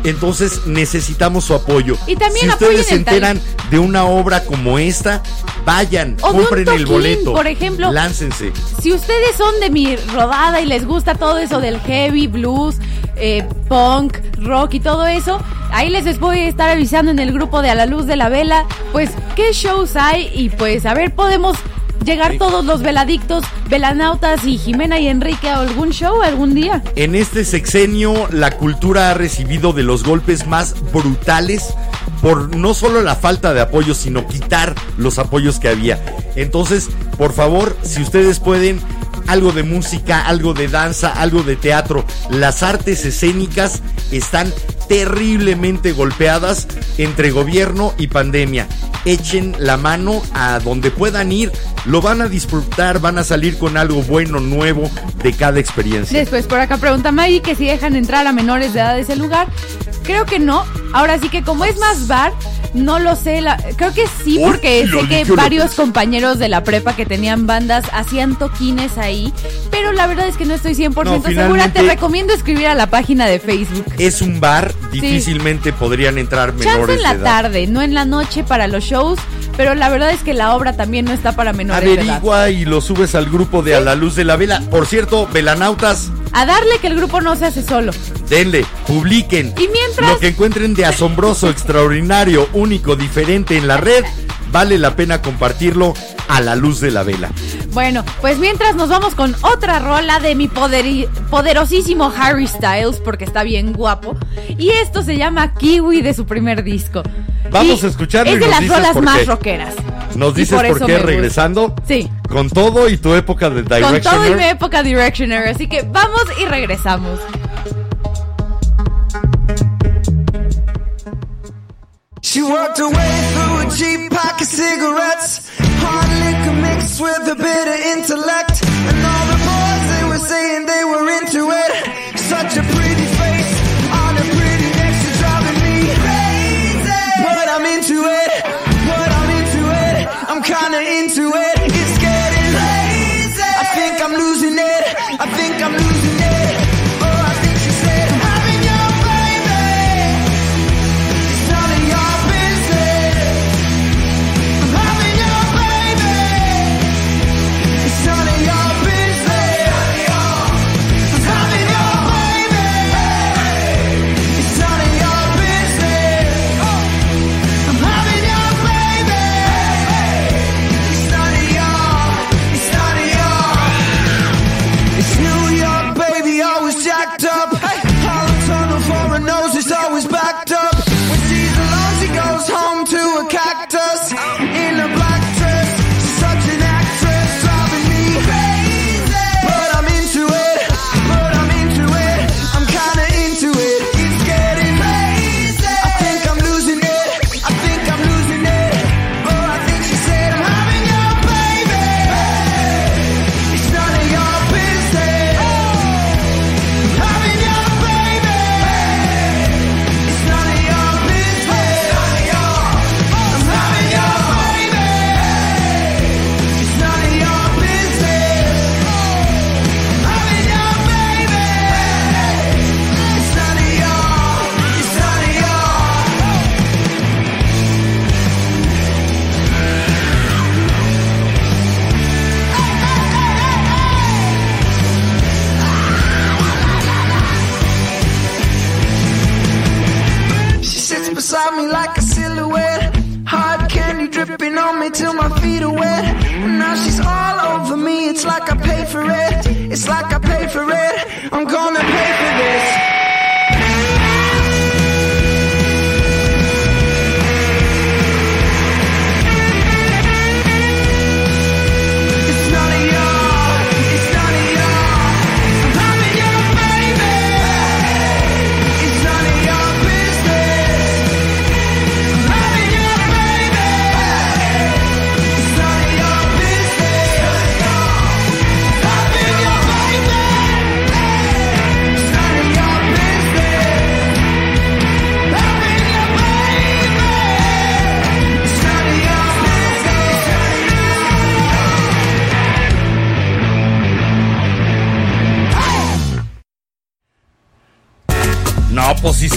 Speaker 1: Entonces necesitamos su apoyo.
Speaker 2: Y también
Speaker 1: si ustedes se
Speaker 2: tal-
Speaker 1: enteran de una obra como esta, vayan,
Speaker 2: O
Speaker 1: compren el boleto.
Speaker 2: por ejemplo.
Speaker 1: Láncense.
Speaker 2: Si ustedes son de mi rodada y les gusta todo eso del heavy, blues, eh, punk, rock y todo eso, ahí les voy a estar avisando en el grupo de A la Luz de la Vela, pues qué shows hay y pues a ver, podemos llegar
Speaker 1: Sí.
Speaker 2: todos los veladictos, velanautas y Jimena y Enrique a algún show algún día.
Speaker 1: En este sexenio la cultura ha recibido de los golpes más brutales por no solo la falta de apoyo, sino quitar los apoyos que había. Entonces, por favor, si ustedes pueden, algo de música, algo de danza, algo de teatro, las artes escénicas están terriblemente golpeadas entre gobierno y pandemia. Echen la mano a donde puedan ir, lo van a disfrutar, van a salir con algo bueno, nuevo de cada experiencia.
Speaker 2: Después por acá pregunta Maggie que si dejan entrar a menores de edad a ese lugar. Creo que no. Ahora sí que como es más bar, no lo sé. la- creo que sí, porque sé que varios compañeros de la prepa que tenían bandas hacían toquines ahí. Pero la verdad es que no estoy 100%
Speaker 1: No,
Speaker 2: segura. Te recomiendo escribir a la página de Facebook.
Speaker 1: es un bar, difícilmente podrían entrar
Speaker 2: Chance
Speaker 1: menores
Speaker 2: en la
Speaker 1: de edad.
Speaker 2: tarde, no en la noche para los shows. Pero la verdad es que la obra también no está para menores de edad.
Speaker 1: Averigua y lo subes al grupo de A la Luz de la Vela. Por cierto, velanautas,
Speaker 2: A darle que el grupo no se hace solo.
Speaker 1: denle, publiquen.
Speaker 2: Y mientras-
Speaker 1: Lo que encuentren de asombroso, extraordinario, único, diferente en la red, vale la pena compartirlo a la luz de la vela.
Speaker 2: Bueno, pues mientras nos vamos con otra rola de mi poderi- poderosísimo Harry Styles, porque está bien guapo. Y esto se llama Kiwi de su primer disco.
Speaker 1: Vamos
Speaker 2: Y
Speaker 1: a escucharlo
Speaker 2: Es
Speaker 1: y
Speaker 2: de
Speaker 1: nos
Speaker 2: las rolas más rockeras.
Speaker 1: ¿Nos dices por, qué regresando?
Speaker 2: Sí.
Speaker 1: Con todo y tu época de
Speaker 2: Con todo y
Speaker 1: Directioner.
Speaker 2: mi época Directioner. Así que vamos y regresamos.
Speaker 4: She walked away through a cheap pack of cigarettes. Hard liquor mixed with a bit of intellect. And all the boys, they were saying they were into it. Such a pretty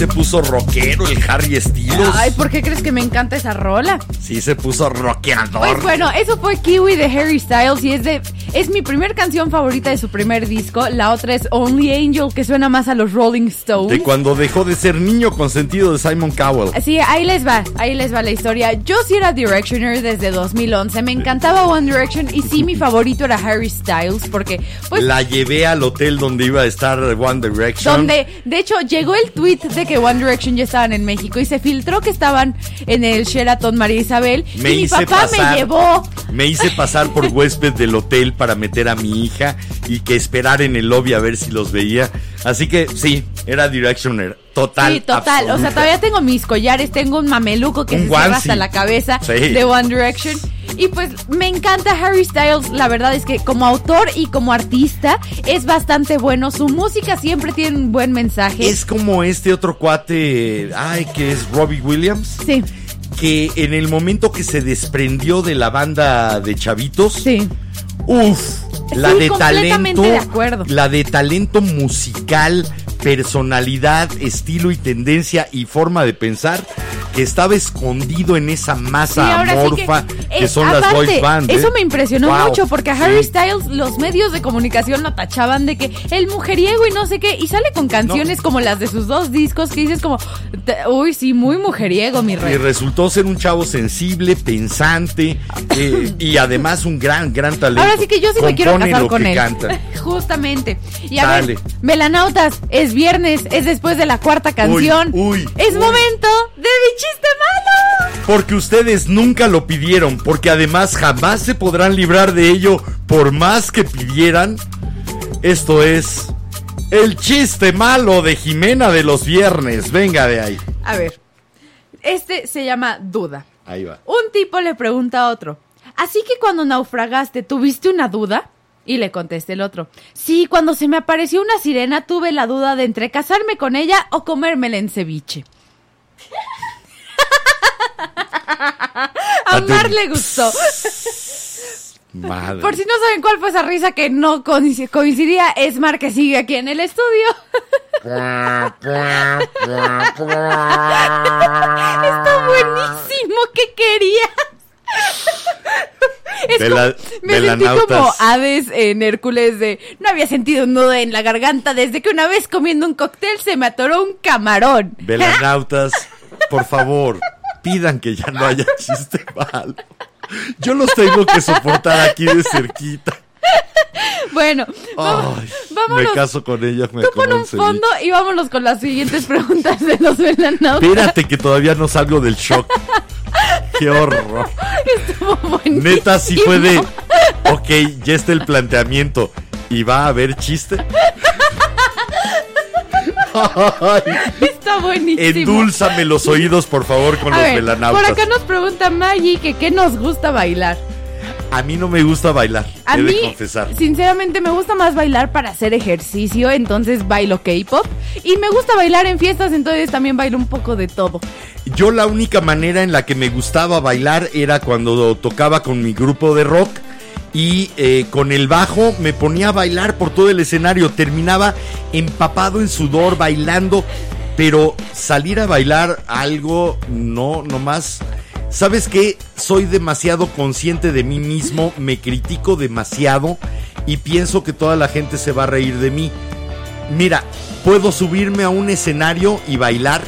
Speaker 1: se puso rockero el Harry Styles.
Speaker 2: Ay, ¿por qué crees que me encanta esa rola?
Speaker 1: Sí se puso rockeador.
Speaker 2: Pues bueno, eso fue Kiwi de Harry Styles y es de es mi primer canción favorita de su primer disco. La otra es Only Angel, que suena más a los Rolling Stones.
Speaker 1: De cuando dejó de ser niño consentido de Simon Cowell.
Speaker 2: Sí, ahí les va, ahí les va la historia. Yo sí era Directioner desde 2011, me encantaba One Direction y sí mi favorito era Harry Styles porque pues
Speaker 1: La llevé al hotel donde iba a estar One Direction.
Speaker 2: donde de hecho llegó el tweet de que One Direction ya estaban en México y se filtró que estaban en el Sheraton María Isabel
Speaker 1: me
Speaker 2: y mi papá
Speaker 1: pasar,
Speaker 2: me llevó
Speaker 1: me hice pasar por huésped del hotel para meter a mi hija y que esperar en el lobby a ver si los veía. Así que sí, era Directioner. Total.
Speaker 2: Sí, total. O sea, todavía tengo mis collares, tengo un mameluco que
Speaker 1: Un
Speaker 2: se cierra hasta la cabeza
Speaker 1: Sí.
Speaker 2: de One Direction. Y pues me encanta Harry Styles. La verdad es que como autor y como artista es bastante bueno. Su música siempre tiene un buen mensaje.
Speaker 1: Es como este otro cuate, ay, que es Robbie Williams.
Speaker 2: Sí,
Speaker 1: que en el momento que se desprendió de la banda de chavitos,
Speaker 2: sí.
Speaker 1: Uff, la
Speaker 2: Sí,
Speaker 1: de talento,
Speaker 2: de acuerdo.
Speaker 1: la de talento musical, personalidad, estilo y tendencia y forma de pensar que estaba escondido en esa
Speaker 2: Sí,
Speaker 1: masa
Speaker 2: sí que,
Speaker 1: amorfa que,
Speaker 2: eh,
Speaker 1: son las boys band. ¿eh?
Speaker 2: Eso me impresionó
Speaker 1: Wow,
Speaker 2: mucho porque a Harry
Speaker 1: sí.
Speaker 2: Styles los medios de comunicación lo tachaban de que el mujeriego y no sé qué y sale con canciones como las de sus dos discos que dices como uy sí muy mujeriego mi
Speaker 1: Y
Speaker 2: rey.
Speaker 1: resultó ser un chavo sensible, pensante eh, y además un gran, gran talento.
Speaker 2: Ahora sí que yo sí me quiero casar con él.
Speaker 1: canta.
Speaker 2: Justamente. Y a
Speaker 1: Dale.
Speaker 2: ver, Melanautas, es viernes, es después de la cuarta canción.
Speaker 1: uy,
Speaker 2: es
Speaker 1: uy.
Speaker 2: momento de malo.
Speaker 1: Porque ustedes nunca lo pidieron, porque además jamás se podrán librar de ello por más que pidieran. Esto es el chiste malo de Jimena de los viernes. Venga de ahí.
Speaker 2: A ver, este se llama Duda.
Speaker 1: Ahí va.
Speaker 2: Un tipo le pregunta a otro, ¿así que cuando naufragaste tuviste una duda? Y le contesta el otro, sí, cuando se me apareció una sirena tuve la duda de entre casarme con ella o comérmela en ceviche. A Mar le gustó.
Speaker 1: Madre.
Speaker 2: Por si no saben cuál fue esa risa que no coinci- coincidía, es Mar que sigue aquí en el estudio. Está buenísimo, ¿qué querías? Es
Speaker 1: De
Speaker 2: como-
Speaker 1: la-
Speaker 2: me sentí
Speaker 1: Belanautas.
Speaker 2: como Hades en Hércules de no había sentido un nudo en la garganta desde que una vez comiendo un cóctel se me atoró un camarón.
Speaker 1: Velanautas, por favor, pidan que ya no haya chiste malo. Yo los tengo que soportar aquí de cerquita.
Speaker 2: Bueno, vamos- vámonos.
Speaker 1: me caso con ella, me
Speaker 2: Tú pon un fondo y vámonos con las siguientes preguntas de los velanautas.
Speaker 1: Espérate que todavía no salgo del shock. Qué horror.
Speaker 2: Estuvo buenísimo.
Speaker 1: Neta, sí fue de. Ok, ya está el planteamiento. ¿Y va a haber chiste?
Speaker 2: Está buenísimo.
Speaker 1: endúlzame los oídos, por favor, con
Speaker 2: A
Speaker 1: los
Speaker 2: ver, por
Speaker 1: velanautas.
Speaker 2: acá nos pregunta Maggie que qué nos gusta bailar.
Speaker 1: A mí no me gusta bailar,
Speaker 2: A
Speaker 1: he
Speaker 2: mí,
Speaker 1: de confesar.
Speaker 2: sinceramente, me gusta más bailar para hacer ejercicio, entonces bailo K-pop. Y me gusta bailar en fiestas, entonces también bailo un poco de todo.
Speaker 1: Yo la única manera en la que me gustaba bailar era cuando tocaba con mi grupo de rock y eh, con el bajo me ponía a bailar por todo el escenario. Terminaba empapado en sudor bailando, pero salir a bailar algo, no, nomás. ¿Sabes qué? Soy demasiado consciente de mí mismo, me critico demasiado y pienso que toda la gente se va a reír de mí. Mira, puedo subirme a un escenario y bailar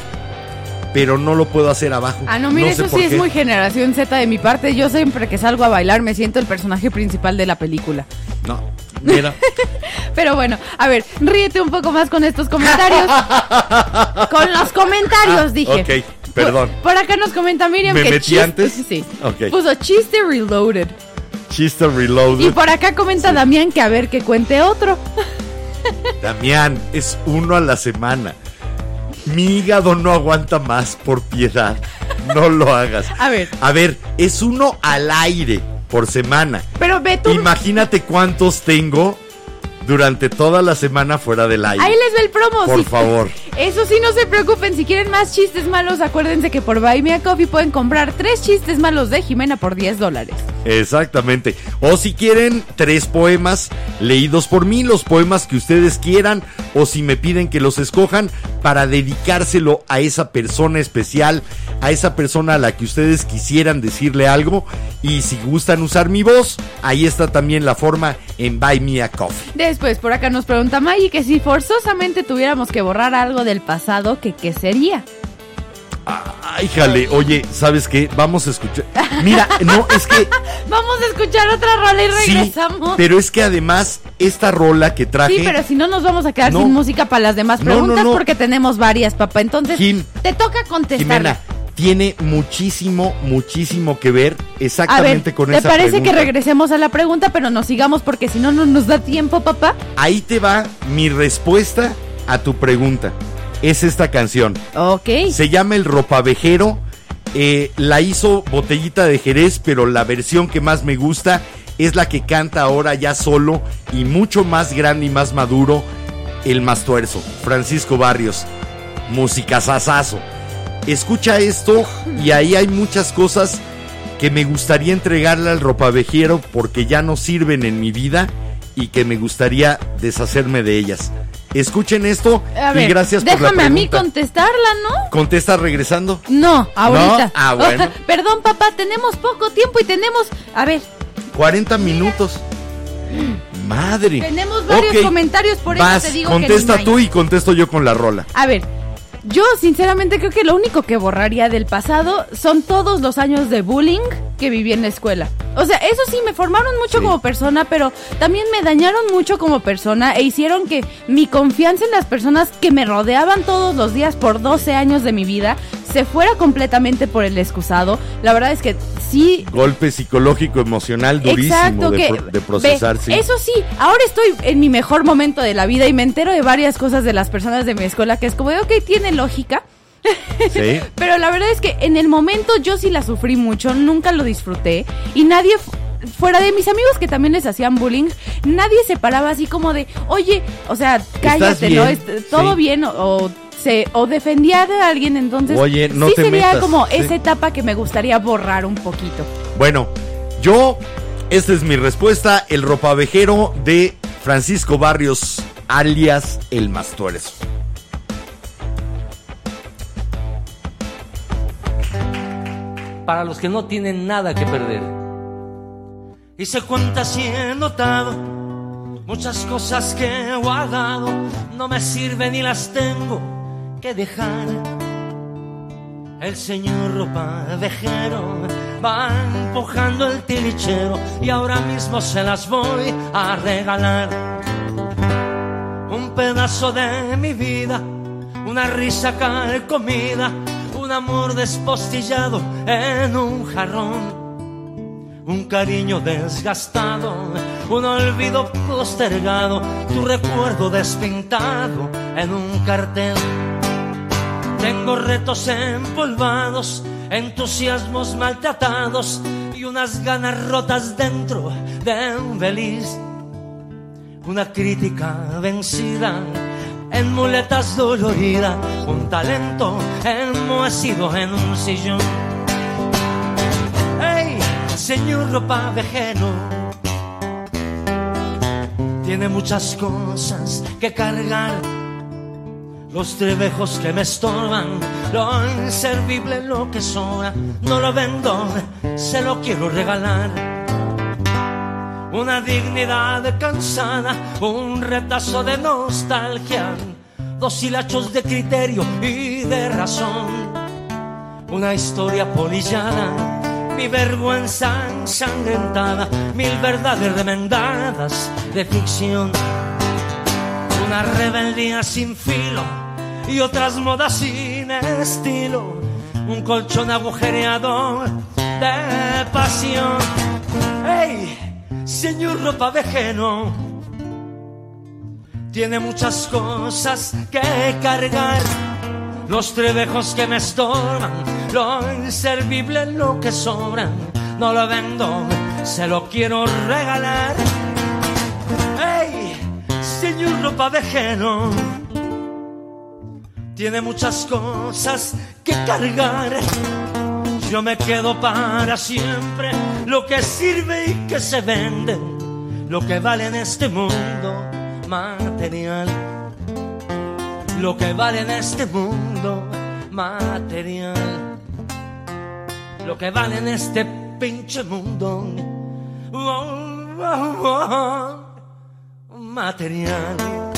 Speaker 1: pero no lo puedo hacer abajo.
Speaker 2: Ah, no, mira,
Speaker 1: sé
Speaker 2: eso sí es muy generación Z de mi parte. Yo siempre que salgo a bailar me siento el personaje principal de la película.
Speaker 1: No, mira.
Speaker 2: Pero bueno, a ver, ríete un poco más con estos comentarios. con los comentarios, dije.
Speaker 1: ok, perdón.
Speaker 2: Por, por acá nos comenta Miriam
Speaker 1: ¿Me
Speaker 2: que
Speaker 1: metí
Speaker 2: chiste-
Speaker 1: antes?
Speaker 2: Sí.
Speaker 1: Ok.
Speaker 2: Puso chiste reloaded.
Speaker 1: Chiste reloaded.
Speaker 2: Y por acá comenta Damián que a ver que cuente otro.
Speaker 1: Damián, es uno a la semana. Mi hígado no aguanta más, por piedad. No lo hagas.
Speaker 2: A ver.
Speaker 1: A ver, es uno al aire por semana.
Speaker 2: Pero ve tú.
Speaker 1: Imagínate cuántos tengo durante toda la semana fuera del aire.
Speaker 2: Ahí les ve el promo.
Speaker 1: Por
Speaker 2: sí.
Speaker 1: favor.
Speaker 2: Eso sí, no se preocupen. Si quieren más chistes malos, acuérdense que por Buy Me a Coffee pueden comprar tres chistes malos de Jimena por 10 dólares.
Speaker 1: Exactamente. O si quieren, tres poemas leídos por mí, los poemas que ustedes quieran, o si me piden que los escojan para dedicárselo a esa persona especial, a esa persona a la que ustedes quisieran decirle algo. Y si gustan usar mi voz, ahí está también la forma en Buy Me a Coffee.
Speaker 2: Después, por acá nos pregunta Maggie que si forzosamente tuviéramos que borrar algo del pasado, que qué sería.
Speaker 1: Ay, jale, oye, ¿sabes qué? Vamos a escuchar. Mira, no, es que
Speaker 2: Vamos a escuchar otra rola y
Speaker 1: sí,
Speaker 2: regresamos.
Speaker 1: pero es que además esta rola que traje.
Speaker 2: Sí, pero si no nos vamos a quedar
Speaker 1: No.
Speaker 2: sin música para las demás
Speaker 1: no,
Speaker 2: preguntas
Speaker 1: no.
Speaker 2: porque tenemos varias, papá. Entonces,
Speaker 1: Jim.
Speaker 2: te toca contestar.
Speaker 1: Jimena, tiene muchísimo, muchísimo que ver
Speaker 2: A ver,
Speaker 1: exactamente con
Speaker 2: ¿te
Speaker 1: esa
Speaker 2: parece
Speaker 1: pregunta.
Speaker 2: que regresemos a la pregunta, pero nos sigamos porque si no, no nos da tiempo, papá?
Speaker 1: Ahí te va mi respuesta a tu pregunta. Es esta canción.
Speaker 2: Ok.
Speaker 1: Se llama El Ropavejero. Eh, la hizo Botellita de Jerez, pero la versión que más me gusta es la que canta ahora ya solo y mucho más grande y más maduro el más tuerzo, Francisco Barrios. Música sasazo. Escucha esto y ahí hay muchas cosas que me gustaría entregarle al ropavejero porque ya no sirven en mi vida y que me gustaría deshacerme de ellas. Escuchen esto
Speaker 2: A
Speaker 1: y gracias por la
Speaker 2: déjame a mí
Speaker 1: pregunta.
Speaker 2: contestarla, ¿no?
Speaker 1: ¿Contesta regresando?
Speaker 2: No, ahorita.
Speaker 1: ¿No? Ah, bueno.
Speaker 2: Perdón, papá, tenemos poco tiempo y tenemos, a ver,
Speaker 1: 40 minutos. Madre.
Speaker 2: Tenemos varios comentarios, por eso
Speaker 1: vas,
Speaker 2: te digo que
Speaker 1: contesta tú y contesto yo con la rola.
Speaker 2: A ver, yo sinceramente creo que lo único que borraría del pasado son todos los años de bullying que viví en la escuela. O sea, eso sí, me formaron mucho
Speaker 1: Sí.
Speaker 2: como persona, pero también me dañaron mucho como persona e hicieron que mi confianza en las personas que me rodeaban todos los días por 12 años de mi vida se fuera completamente por el excusado. La verdad es que sí
Speaker 1: Golpe psicológico, emocional durísimo
Speaker 2: Exacto,
Speaker 1: de,
Speaker 2: que
Speaker 1: pro- de procesar.
Speaker 2: ve,
Speaker 1: sí.
Speaker 2: Eso sí, ahora estoy en mi mejor momento de la vida y me entero de varias cosas de las personas de mi escuela que es como de, ok, tiene lógica.
Speaker 1: Sí.
Speaker 2: Pero la verdad es que en el momento yo sí la sufrí mucho, nunca lo disfruté y nadie fu- fuera de mis amigos que también les hacían bullying, nadie se paraba así como de, oye, o sea, cállate? ¿no? Est- Todo
Speaker 1: Sí.
Speaker 2: bien o, o se o defendía de alguien, entonces
Speaker 1: Oye, no
Speaker 2: sí
Speaker 1: te
Speaker 2: sería
Speaker 1: metas,
Speaker 2: como
Speaker 1: sí.
Speaker 2: esa etapa que me gustaría borrar un poquito.
Speaker 1: Bueno, yo, esta es mi respuesta, el ropavejero de Francisco Barrios, alias El Mastuerzo.
Speaker 5: para los que no tienen nada que perder. Y se cuenta si he notado muchas cosas que he guardado, no me sirven y las tengo que dejar. El señor ropavejero va empujando el tilichero y ahora mismo se las voy a regalar. Un pedazo de mi vida, una risa comida, un amor despostillado en un jarrón. Un cariño desgastado, un olvido postergado, tu recuerdo despintado en un cartel. Tengo retos empolvados, entusiasmos maltratados y unas ganas rotas dentro de un feliz. Una crítica vencida en muletas dolorida, un talento enmohecido en un sillón. ¡Ey, señor ropavejero! Tiene muchas cosas que cargar los trebejos que me estorban, lo inservible, lo que sobra, no lo vendo, se lo quiero regalar. Una dignidad cansada, un retazo de nostalgia, dos hilachos de criterio y de razón. una historia polillada, mi vergüenza ensangrentada, mil verdades remendadas de ficción, una rebeldía sin filo y otras modas sin estilo, un colchón agujereado de pasión. ¡Ey! Señor ropa vejeno, tiene muchas cosas que cargar. Los trebejos que me estorban, lo inservible, lo que sobra, no lo vendo, se lo quiero regalar. ¡Ey! Señor ropa vejeno, tiene muchas cosas que cargar. Yo me quedo para siempre lo que sirve y que se vende, lo que vale en este mundo material. Lo que vale en este mundo material. Lo que vale en este pinche mundo material.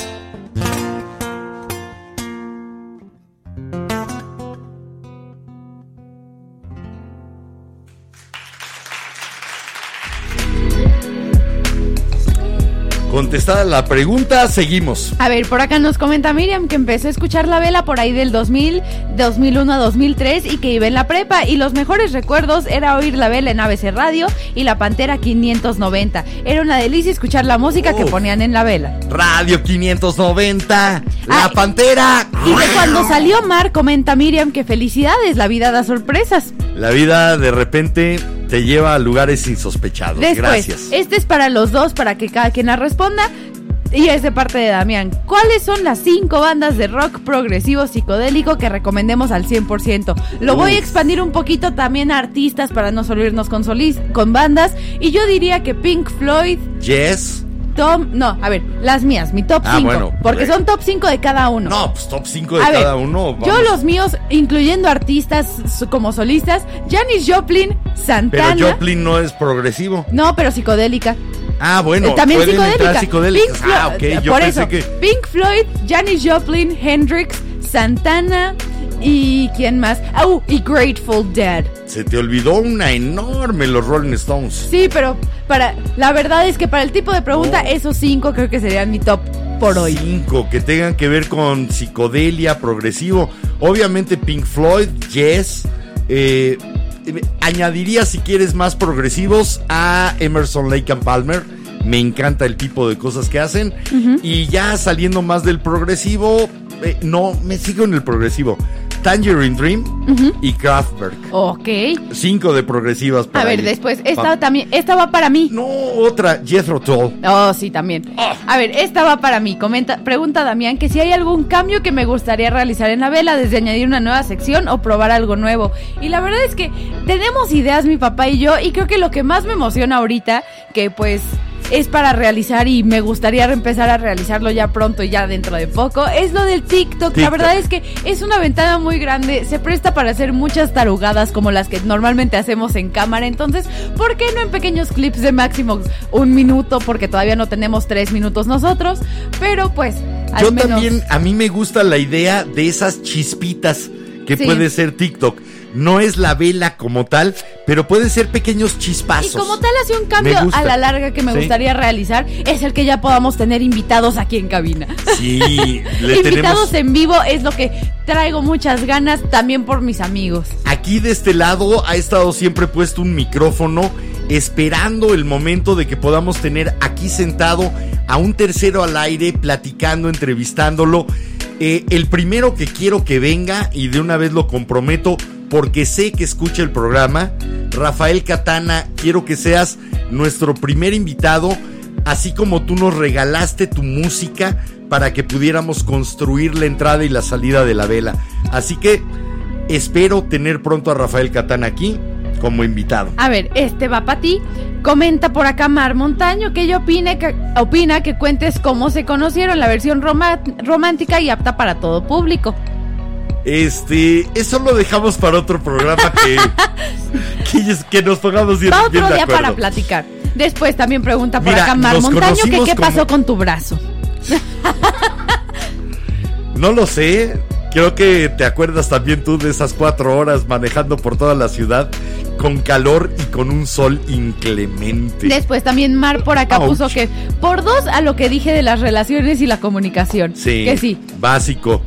Speaker 1: Contestada la pregunta, seguimos.
Speaker 2: A ver, por acá nos comenta Miriam que empezó a escuchar la vela por ahí del 2000, 2001 a 2003 y que iba en la prepa y los mejores recuerdos era oír la vela en ABC Radio y la Pantera 590. Era una delicia escuchar la música que ponían en la vela.
Speaker 1: Radio 590, La
Speaker 2: Ah,
Speaker 1: Pantera.
Speaker 2: Y de cuando salió Mar, comenta Miriam que felicidades, la vida da sorpresas.
Speaker 1: La vida de repente te lleva a lugares insospechados.
Speaker 2: Después,
Speaker 1: Gracias.
Speaker 2: este es para los dos, para que cada quien la responda. Y es de parte de Damián. ¿Cuáles son las cinco bandas de rock progresivo psicodélico que recomendemos al 100%? Lo voy a expandir un poquito también a artistas para no solo irnos con, solis, con bandas. Y yo diría que Pink Floyd,
Speaker 1: Yes.
Speaker 2: Tom... No, a ver, las mías, mi top
Speaker 1: Ah,
Speaker 2: 5.
Speaker 1: bueno,
Speaker 2: porque son top 5 de cada uno.
Speaker 1: No, pues top 5 de
Speaker 2: A ver,
Speaker 1: cada uno.
Speaker 2: Yo los míos, incluyendo artistas como solistas, Janis Joplin,
Speaker 1: Pero
Speaker 2: Santana...
Speaker 1: Joplin no es progresivo.
Speaker 2: No, pero psicodélica.
Speaker 1: Ah, bueno,
Speaker 2: Eh, también psicodélica. Pink
Speaker 1: Ah,
Speaker 2: Flo-
Speaker 1: ok, yo
Speaker 2: por
Speaker 1: pensé
Speaker 2: eso,
Speaker 1: que...
Speaker 2: Pink Floyd, Janis Joplin, Hendrix, Santana y quién más. Ah, uh, y Grateful Dead.
Speaker 1: Se te olvidó una enorme, los Rolling Stones.
Speaker 2: Sí, pero para la verdad es que para el tipo de pregunta
Speaker 1: Oh.
Speaker 2: esos cinco creo que serían mi top por hoy.
Speaker 1: Cinco que tengan que ver con psicodelia, progresivo. Obviamente Pink Floyd, Yes. eh, eh, añadiría, si quieres, más progresivos a Emerson, Lake and Palmer. Me encanta el tipo de cosas que hacen. Y ya saliendo más del progresivo, eh, no, me sigo en el progresivo. Tangerine Dream y Kraftwerk.
Speaker 2: Ok.
Speaker 1: Cinco de progresivas para
Speaker 2: A ver, después, esta
Speaker 1: Pa-
Speaker 2: también, esta va para mí.
Speaker 1: No, otra, Jethro Tull.
Speaker 2: Oh, sí, también. A ver, esta va para mí. Comenta, pregunta Damián que si hay algún cambio que me gustaría realizar en la vela, desde añadir una nueva sección o probar algo nuevo. Y la verdad es que tenemos ideas mi papá y yo, y creo que lo que más me emociona ahorita, que pues es para realizar y me gustaría empezar a realizarlo ya pronto y ya dentro de poco, es lo del TikTok. La verdad es que es una ventana muy grande, se presta para hacer muchas tarugadas como las que normalmente hacemos en cámara. Entonces, ¿por qué no en pequeños clips de máximo un minuto? Porque todavía no tenemos tres minutos nosotros. Pero pues, al
Speaker 1: Yo
Speaker 2: menos.
Speaker 1: también, a mí me gusta la idea de esas chispitas que
Speaker 2: Sí.
Speaker 1: puede ser TikTok. No es la vela como tal, pero pueden ser pequeños
Speaker 2: Y
Speaker 1: chispazos.
Speaker 2: como tal hace un cambio a la larga que me
Speaker 1: Sí.
Speaker 2: gustaría realizar es el que ya podamos tener invitados aquí en cabina.
Speaker 1: Sí, le
Speaker 2: invitados
Speaker 1: tenemos
Speaker 2: en vivo es lo que traigo muchas ganas también por mis amigos.
Speaker 1: aquí de este lado ha estado siempre puesto un micrófono esperando el momento de que podamos tener aquí sentado a un tercero al aire platicando, entrevistándolo. Eh, el primero que quiero que venga y de una vez lo comprometo porque sé que escucha el programa, Rafael Catana, quiero que seas nuestro primer invitado, así como tú nos regalaste tu música para que pudiéramos construir la entrada y la salida de la vela. Así que espero tener pronto a Rafael Catana aquí como invitado.
Speaker 2: A ver, este va para ti. Comenta por acá Mar Montaño que ella opina que, opina que cuentes cómo se conocieron, la versión romántica y apta para todo público.
Speaker 1: Este, eso lo dejamos para otro programa que, que, que nos pongamos bien,
Speaker 2: Va
Speaker 1: bien
Speaker 2: otro
Speaker 1: de
Speaker 2: día para platicar. Después también pregunta por
Speaker 1: Mira,
Speaker 2: acá Mar Montaño que qué pasó con tu brazo.
Speaker 1: No lo sé. Creo que te acuerdas también tú de esas cuatro horas manejando por toda la ciudad con calor y con un sol inclemente.
Speaker 2: Después también Mar por acá
Speaker 1: Ouch.
Speaker 2: puso que por dos a lo que dije de las relaciones y la comunicación.
Speaker 1: Sí,
Speaker 2: Que sí.
Speaker 1: básico.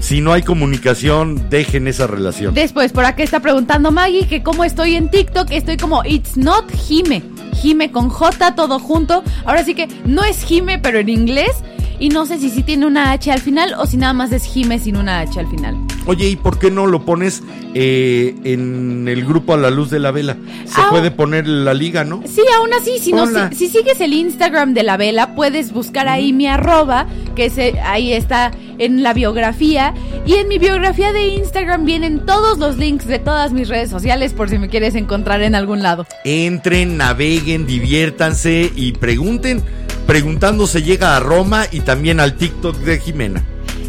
Speaker 1: Si no hay comunicación, dejen esa relación.
Speaker 2: Después, por acá está preguntando Maggie que cómo estoy en TikTok. Estoy como It's Not Jime. Jime con J, todo junto. Ahora sí que no es Jime, pero en inglés. Y no sé si sí tiene una H al final o si nada más es Jime sin una H al final.
Speaker 1: Oye, ¿y por qué no lo pones eh, en el grupo a la luz de la vela? Se
Speaker 2: Ah,
Speaker 1: puede poner la liga, ¿no?
Speaker 2: Sí, aún así, si, no, si, si sigues el Instagram de la vela, puedes buscar ahí mi arroba, que ese, ahí está en la biografía. Y en mi biografía de Instagram vienen todos los links de todas mis redes sociales por si me quieres encontrar en algún lado.
Speaker 1: Entren, naveguen, diviértanse y pregunten. Preguntando se llega a Roma y también al TikTok de Jimena.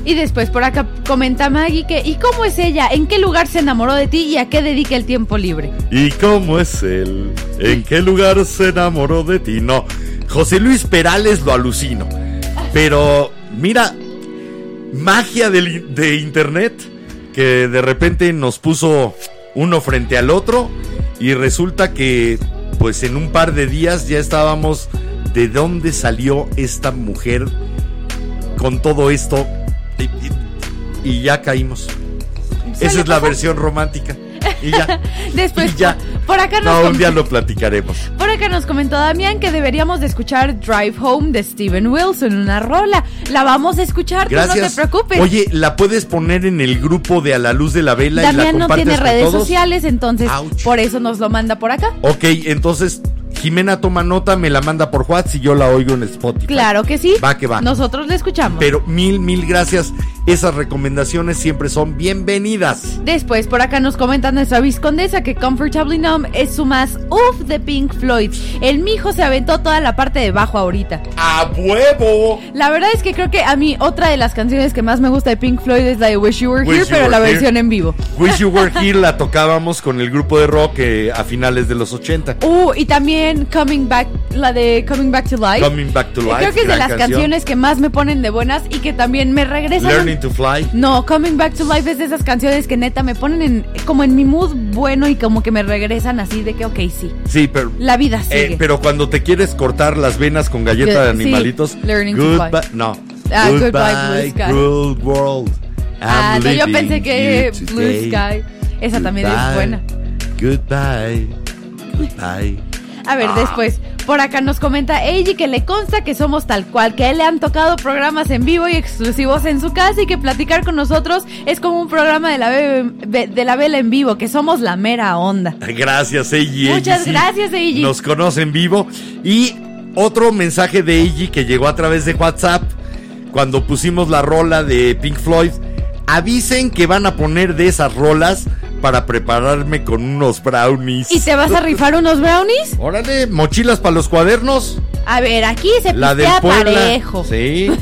Speaker 2: Y después por acá comenta Maggie que, ¿y cómo es ella? ¿En qué lugar se enamoró de ti y a qué dedica el tiempo libre?
Speaker 1: ¿Y cómo es él? ¿En qué lugar se enamoró de ti? No, José Luis Perales lo alucino. Pero mira, magia de internet que de repente nos puso uno frente al otro y resulta que pues en un par de días ya estábamos de dónde salió esta mujer con todo esto y, ya caímos. Esa es la versión romántica. Y ya.
Speaker 2: Después,
Speaker 1: Y ya.
Speaker 2: por acá nos
Speaker 1: No, un día lo platicaremos.
Speaker 2: Por acá nos comentó Damián que deberíamos de escuchar Drive Home de Steven Wilson, una rola. La vamos a escuchar, tú no
Speaker 1: Gracias.
Speaker 2: te preocupes.
Speaker 1: Oye, ¿la puedes poner en el grupo de A la Luz de la Vela y la
Speaker 2: Damián no
Speaker 1: compartes
Speaker 2: tiene
Speaker 1: con
Speaker 2: redes
Speaker 1: todos?
Speaker 2: sociales, entonces
Speaker 1: Ouch.
Speaker 2: por eso nos lo manda por acá.
Speaker 1: Ok, entonces Jimena toma nota, me la manda por WhatsApp y yo la oigo en Spotify.
Speaker 2: Claro que sí.
Speaker 1: Va que va.
Speaker 2: Nosotros le escuchamos.
Speaker 1: Pero mil, mil gracias. Esas recomendaciones siempre son bienvenidas.
Speaker 2: Después por acá nos comenta nuestra viscondesa que Comfortably Numb es su más uff de Pink Floyd. El mijo se aventó toda la parte de bajo ahorita.
Speaker 1: ¡A huevo!
Speaker 2: La verdad es que creo que a mí otra de las canciones que más me gusta de Pink Floyd es la de Wish You Were
Speaker 1: Wish
Speaker 2: Here,
Speaker 1: You
Speaker 2: pero
Speaker 1: Were
Speaker 2: la
Speaker 1: Here.
Speaker 2: versión en vivo.
Speaker 1: Wish You Were Here la tocábamos con el grupo de rock eh, a finales de los 80.
Speaker 2: Uh, y también Coming Back, la de Coming Back to Life.
Speaker 1: Coming Back to Life.
Speaker 2: Creo que es de las
Speaker 1: canción.
Speaker 2: canciones que más me ponen de buenas y que también me regresan.
Speaker 1: To Fly.
Speaker 2: No, Coming Back to Life es de esas canciones que neta me ponen en, como en mi mood bueno y como que me regresan así de que, ok, sí,
Speaker 1: Sí, pero.
Speaker 2: la vida sigue.
Speaker 1: eh, pero cuando te quieres cortar las venas con galleta de
Speaker 2: Good- sí,
Speaker 1: animalitos.
Speaker 2: Learning to
Speaker 1: goodbye-
Speaker 2: Fly.
Speaker 1: No.
Speaker 2: Ah, Goodbye,
Speaker 1: goodbye,
Speaker 2: Blue Sky. ah, no, yo pensé que Blue. Sky. Esa también es buena.
Speaker 1: Goodbye. Goodbye.
Speaker 2: A ver,
Speaker 1: Ah.
Speaker 2: después, por acá nos comenta Eiji que le consta que somos tal cual, que a él le han tocado programas en vivo y exclusivos en su casa y que platicar con nosotros es como un programa de la, de la vela en vivo, que somos la mera onda.
Speaker 1: Gracias, Eiji.
Speaker 2: Muchas
Speaker 1: Eiji,
Speaker 2: gracias, Eiji.
Speaker 1: Nos conoce en vivo. Y otro mensaje de Eiji que llegó a través de WhatsApp cuando pusimos la rola de Pink Floyd. Avisen que van a poner de esas rolas para prepararme con unos brownies.
Speaker 2: ¿Y te vas a rifar unos brownies?
Speaker 1: Órale, mochilas para los cuadernos.
Speaker 2: A ver, aquí se
Speaker 1: La del Puebla.
Speaker 2: parejo.
Speaker 1: Sí.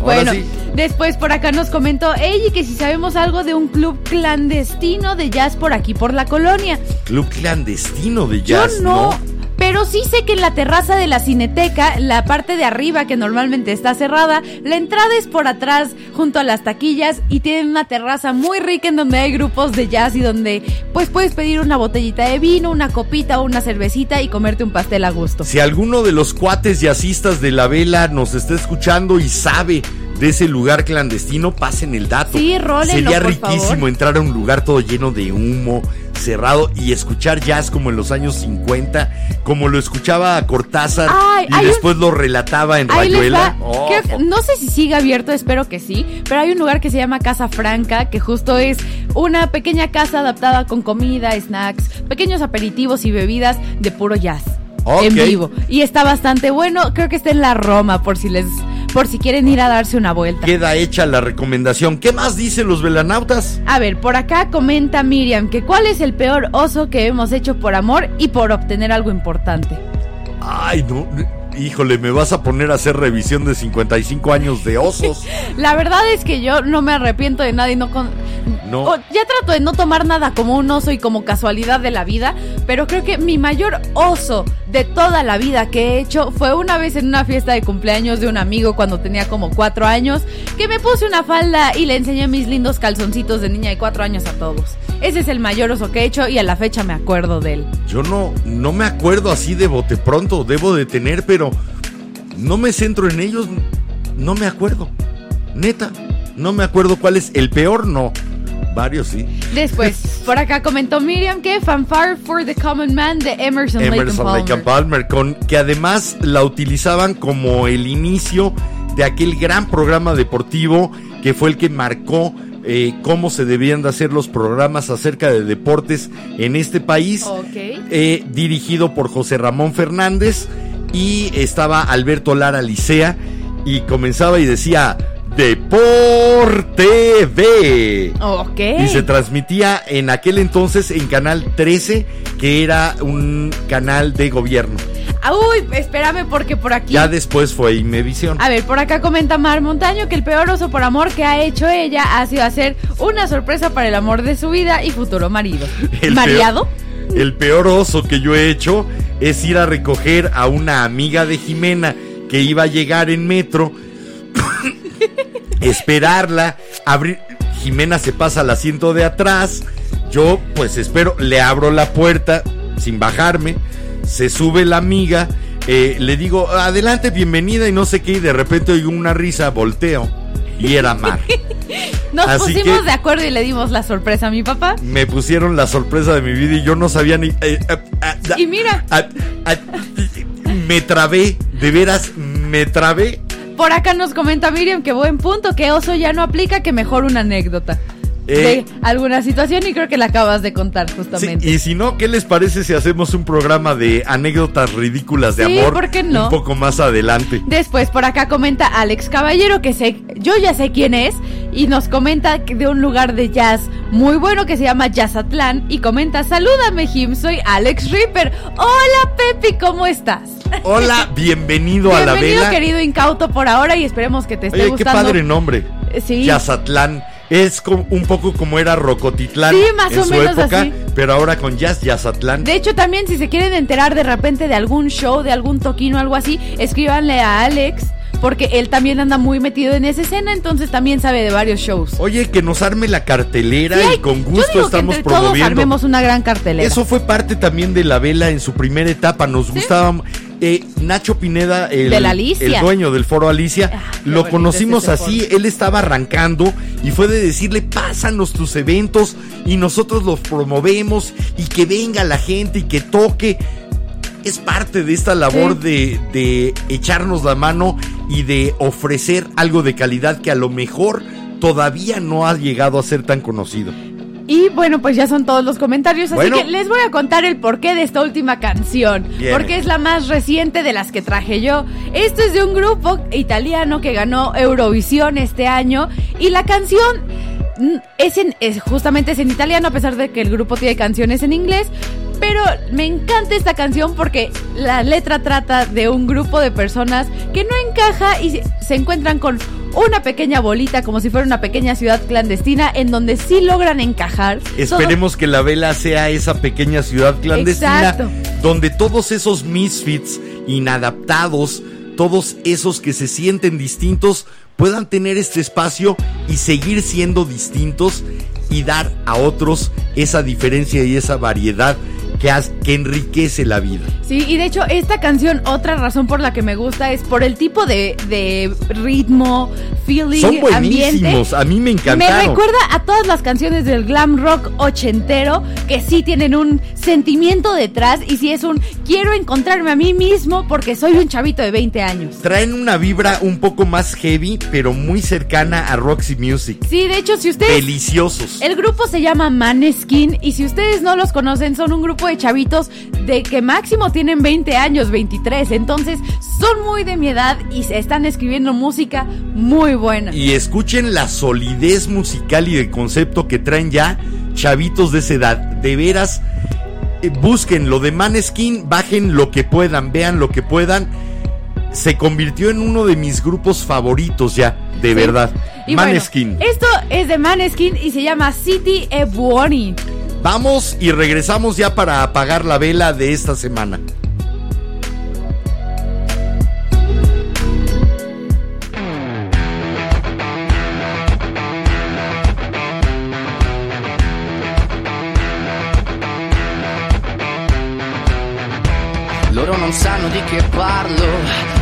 Speaker 2: Bueno,
Speaker 1: sí.
Speaker 2: después por acá nos comentó Eiji que si sabemos algo de un club clandestino de jazz por aquí, por la colonia.
Speaker 1: Club clandestino de
Speaker 2: Yo
Speaker 1: jazz,
Speaker 2: no,
Speaker 1: ¿no?
Speaker 2: Pero sí sé que en la terraza de la cineteca, la parte de arriba que normalmente está cerrada, la entrada es por atrás junto a las taquillas y tienen una terraza muy rica en donde hay grupos de jazz y donde pues puedes pedir una botellita de vino, una copita o una cervecita y comerte un pastel a gusto.
Speaker 1: Si alguno de los cuates jazzistas de la vela nos está escuchando y sabe de ese lugar clandestino, pasen el dato.
Speaker 2: Sí, rólenlo,
Speaker 1: Sería
Speaker 2: por
Speaker 1: riquísimo
Speaker 2: favor.
Speaker 1: entrar a un lugar todo lleno de humo, cerrado y escuchar jazz como en los años 50, como lo escuchaba Cortázar
Speaker 2: Ay,
Speaker 1: y
Speaker 2: un-
Speaker 1: después lo relataba en Rayuela. Oh,
Speaker 2: Creo no sé si sigue abierto, espero que sí, pero hay un lugar que se llama Casa Franca, que justo es una pequeña casa adaptada con comida, snacks, pequeños aperitivos y bebidas de puro jazz. En vivo. Y está bastante bueno. Creo que está en la Roma, por si les, por si quieren ir a darse una vuelta.
Speaker 1: Queda hecha la recomendación. ¿Qué más dicen los velanautas?
Speaker 2: A ver, por acá comenta Miriam que cuál es el peor oso que hemos hecho por amor y por obtener algo importante.
Speaker 1: Ay, no. Híjole, me vas a poner a hacer revisión de 55 años de osos.
Speaker 2: La verdad es que yo no me arrepiento de nada y no con...
Speaker 1: No.
Speaker 2: o- ya trato de no tomar nada como un oso y como casualidad de la vida, pero creo que mi mayor oso de toda la vida que he hecho fue una vez en una fiesta de cumpleaños de un amigo cuando tenía como cuatro años, que me puse una falda y le enseñé mis lindos calzoncitos de niña de cuatro años a todos. Ese es el mayor oso que he hecho y a la fecha me acuerdo de él.
Speaker 1: Yo no, no me acuerdo así de bote pronto, debo de tener, pero no me centro en ellos, no me acuerdo. Neta, no me acuerdo cuál es el peor, no. Varios sí.
Speaker 2: Después, por acá comentó Miriam que Fanfare for the Common Man de Emerson,
Speaker 1: Emerson
Speaker 2: Palmer.
Speaker 1: Lake and Palmer, con, que además la utilizaban como el inicio de aquel gran programa deportivo que fue el que marcó eh, cómo se debían de hacer los programas acerca de deportes en este país, eh, dirigido por José Ramón Fernández y estaba Alberto Lara Licea y comenzaba y decía Deporte B.
Speaker 2: Ok.
Speaker 1: Y se transmitía en aquel entonces en Canal 13, que era un canal de gobierno.
Speaker 2: Uy, espérame porque por aquí...
Speaker 1: Ya después fue Imevisión.
Speaker 2: A ver, por acá comenta Mar Montaño que el peor oso por amor que ha hecho ella ha sido hacer una sorpresa para el amor de su vida y futuro marido.
Speaker 1: El
Speaker 2: ¿Mariado?
Speaker 1: peor- el peor oso que yo he hecho es ir a recoger a una amiga de Jimena que iba a llegar en metro, esperarla, abrir. Jimena se pasa al asiento de atrás. Yo, pues espero, le abro la puerta sin bajarme. Se sube la amiga. eh, le digo, adelante, bienvenida y no sé qué. Y de repente oigo una risa, volteo. Y era Mar.
Speaker 2: Nos
Speaker 1: Así
Speaker 2: pusimos de acuerdo y le dimos la sorpresa a mi papá.
Speaker 1: me pusieron la sorpresa de mi vida y yo no sabía ni. eh, ah, ah,
Speaker 2: Y mira.
Speaker 1: ah, ah, me trabé, de veras, me trabé.
Speaker 2: Por acá nos comenta Miriam que buen punto, que oso ya no aplica, que mejor una anécdota.
Speaker 1: Eh.
Speaker 2: De alguna situación y creo que la acabas de contar
Speaker 1: Sí,
Speaker 2: justamente.
Speaker 1: y si no, ¿qué les parece si hacemos un programa de anécdotas ridículas de
Speaker 2: Sí,
Speaker 1: amor?
Speaker 2: ¿por qué no?
Speaker 1: Un poco más adelante.
Speaker 2: Después por acá comenta Alex Caballero que sé, yo ya sé quién es y nos comenta de un lugar de jazz muy bueno que se llama Jazzatlán y comenta salúdame Jim, soy Alex Ripper. Hola Pepi, ¿cómo estás?
Speaker 1: Hola, bienvenido, a la
Speaker 2: Bienvenido
Speaker 1: vela.
Speaker 2: querido incauto por ahora y esperemos que te esté
Speaker 1: Oye, qué
Speaker 2: gustando.
Speaker 1: padre nombre.
Speaker 2: Sí.
Speaker 1: Yazatlán. Es como- un poco como era Rocotitlán
Speaker 2: Sí, más
Speaker 1: en
Speaker 2: o
Speaker 1: su
Speaker 2: menos
Speaker 1: época,
Speaker 2: así.
Speaker 1: pero ahora con Jazz Yazatlán.
Speaker 2: De hecho, también si se quieren enterar de repente de algún show, de algún toquino o algo así, escríbanle a Alex, porque él también anda muy metido en esa escena, entonces también sabe de varios shows.
Speaker 1: Oye, que nos arme la cartelera
Speaker 2: Sí,
Speaker 1: y con
Speaker 2: yo
Speaker 1: gusto
Speaker 2: digo
Speaker 1: estamos
Speaker 2: que entre todos
Speaker 1: promoviendo.
Speaker 2: armemos una gran cartelera.
Speaker 1: Eso fue parte también de la vela en su primera etapa. Nos gustaba. Eh, Nacho Pineda, el,
Speaker 2: De
Speaker 1: dueño del foro Alicia,
Speaker 2: Ah,
Speaker 1: lo conocimos así. Él estaba arrancando y fue de decirle: Pásanos tus eventos y nosotros los promovemos y que venga la gente y que toque. Es parte de esta labor de, de echarnos la mano y de ofrecer algo de calidad que a lo mejor todavía no ha llegado a ser tan conocido.
Speaker 2: Y bueno, pues ya son todos los comentarios, así
Speaker 1: Bueno.
Speaker 2: que les voy a contar el porqué de esta última canción,
Speaker 1: Bien.
Speaker 2: porque es la más reciente de las que traje yo. Esto es de un grupo italiano que ganó Eurovisión este año y la canción mm, es, en, es justamente es en italiano a pesar de que el grupo tiene canciones en inglés. Pero me encanta esta canción porque la letra trata de un grupo de personas que no encaja y se encuentran con una pequeña bolita como si fuera una pequeña ciudad clandestina en donde sí logran encajar.
Speaker 1: Esperemos que la vela sea esa pequeña ciudad clandestina
Speaker 2: Exacto.
Speaker 1: donde todos esos misfits inadaptados, todos esos que se sienten distintos, puedan tener este espacio y seguir siendo distintos y dar a otros esa diferencia y esa variedad que, haz- que enriquece la vida.
Speaker 2: Sí, y de hecho esta canción, otra razón por la que me gusta es por el tipo de, de ritmo, feeling,
Speaker 1: Son
Speaker 2: ambiente.
Speaker 1: buenísimos, a mí me
Speaker 2: Me
Speaker 1: encantaron.
Speaker 2: recuerda a todas las canciones del glam rock ochentero que sí tienen un sentimiento detrás y sí es un quiero encontrarme a mí mismo porque soy un chavito de 20 años.
Speaker 1: Traen una vibra un poco más heavy, pero muy cercana a Roxy Music.
Speaker 2: Sí, de hecho, si ustedes
Speaker 1: Deliciosos.
Speaker 2: El grupo se llama Maneskin y si ustedes no los conocen son un grupo de chavitos de que máximo tienen 20 años, 23, entonces son muy de mi edad y se están escribiendo música muy buena.
Speaker 1: Y escuchen la solidez musical y de concepto que traen ya chavitos de esa edad. De veras, eh, busquen lo de Maneskin, bajen lo que puedan, vean lo que puedan se convirtió en uno de mis grupos favoritos ya, de verdad.
Speaker 2: Y
Speaker 1: Maneskin.
Speaker 2: Esto es de Maneskin y se llama City e Buoni.
Speaker 1: Vamos y regresamos ya para apagar la vela de esta semana.
Speaker 6: Loro non sanno di che parlo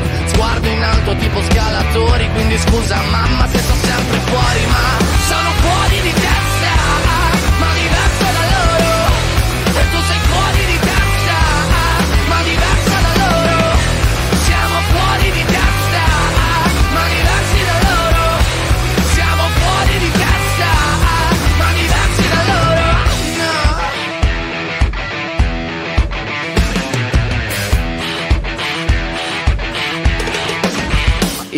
Speaker 6: Sguardo in alto tipo scalatori Quindi scusa mamma se sto sempre fuori Ma sono fuori di testa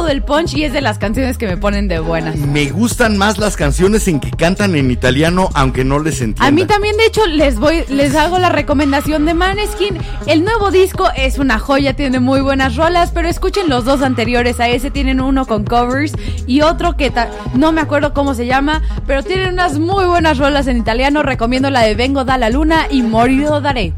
Speaker 2: todo el punch y es de las canciones que me ponen de buenas.
Speaker 1: Me gustan más las canciones en que cantan en italiano, aunque no les entienda.
Speaker 2: A mí también, de hecho, les voy, les hago la recomendación de Maneskin. El nuevo disco es una joya, tiene muy buenas rolas, pero escuchen los dos anteriores a ese. Tienen uno con covers y otro que no me acuerdo cómo se llama, pero tienen unas muy buenas rolas en italiano. Recomiendo la de Vengo da la luna y Morido daré.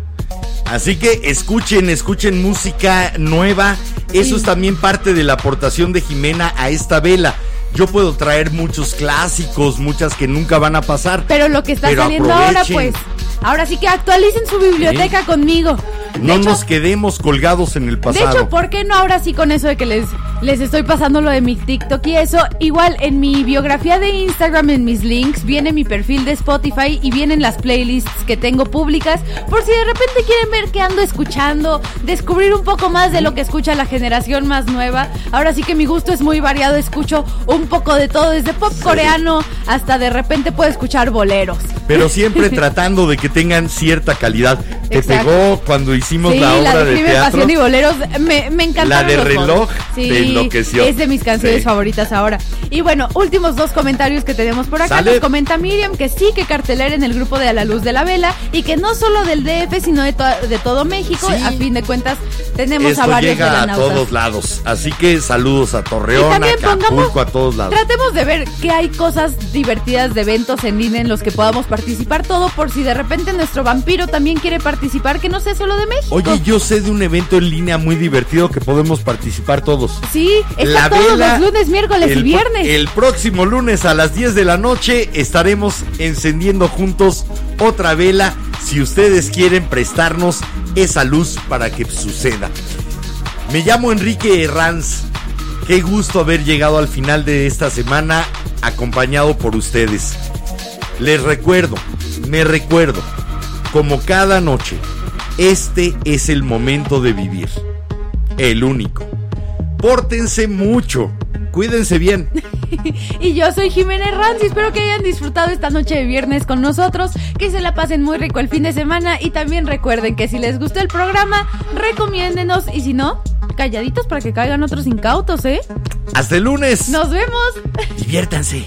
Speaker 1: Así que escuchen, escuchen música nueva. Eso es también parte de la aportación de Jimena a esta vela. Yo puedo traer muchos clásicos, muchas que nunca van a pasar.
Speaker 2: Pero lo que está saliendo ahora, pues, ahora sí que actualicen su biblioteca conmigo.
Speaker 1: No
Speaker 2: De hecho-
Speaker 1: nos quedemos colgados en el
Speaker 2: De
Speaker 1: pasado.
Speaker 2: hecho, ¿por qué no ahora sí con eso de que les, les estoy pasando lo de mi TikTok y eso? Igual en mi biografía de Instagram, en mis links, viene mi perfil de Spotify y vienen las playlists que tengo públicas. Por si de repente quieren ver qué ando escuchando, descubrir un poco más de lo que escucha la generación más nueva. Ahora sí que mi gusto es muy variado, escucho un poco de todo, desde pop coreano hasta de repente puedo escuchar boleros.
Speaker 1: Pero siempre tratando de que tengan cierta calidad. Te
Speaker 2: Exacto.
Speaker 1: pegó cuando hicimos
Speaker 2: sí,
Speaker 1: la obra
Speaker 2: de
Speaker 1: de teatro.
Speaker 2: Pasión y Boleros me, me encantaron
Speaker 1: La de reloj
Speaker 2: Sí,
Speaker 1: te enloqueció.
Speaker 2: Es de mis canciones
Speaker 1: Sí.
Speaker 2: favoritas ahora. Y bueno, últimos dos comentarios que tenemos por acá.
Speaker 1: Sale.
Speaker 2: Nos comenta Miriam que sí, que cartelera en el grupo de A la Luz de la Vela y que no solo del DF, sino de, to- de todo México.
Speaker 1: Sí.
Speaker 2: A fin de cuentas, tenemos
Speaker 1: Esto
Speaker 2: a varios
Speaker 1: llega a todos lados. Así que saludos a
Speaker 2: Y
Speaker 1: Torreón, a
Speaker 2: también
Speaker 1: Acapulco,
Speaker 2: pongamos,
Speaker 1: a todos lados.
Speaker 2: tratemos de ver que hay cosas divertidas de eventos en línea en los que podamos participar todo por si de repente nuestro vampiro también quiere participar, que no sea solo de México.
Speaker 1: Oye, yo sé de un evento en línea muy divertido que podemos participar todos.
Speaker 2: Sí, está todos los lunes, miércoles
Speaker 1: el
Speaker 2: y viernes.
Speaker 1: El próximo lunes a las 10 de la noche estaremos encendiendo juntos otra vela si ustedes quieren prestarnos esa luz para que suceda. Me llamo Enrique Herranz. Qué gusto haber llegado al final de esta semana acompañado por ustedes. Les recuerdo, me recuerdo, como cada noche, este es el momento de vivir. El único. Pórtense mucho. Cuídense bien.
Speaker 2: Y yo soy Jiménez Ranz y espero que hayan disfrutado esta noche de viernes con nosotros, que se la pasen muy rico el fin de semana y también recuerden que si les gustó el programa, recomiéndenos y si no, calladitos para que caigan otros incautos, ¿eh?
Speaker 1: Hasta el lunes.
Speaker 2: Nos vemos.
Speaker 1: Diviértanse.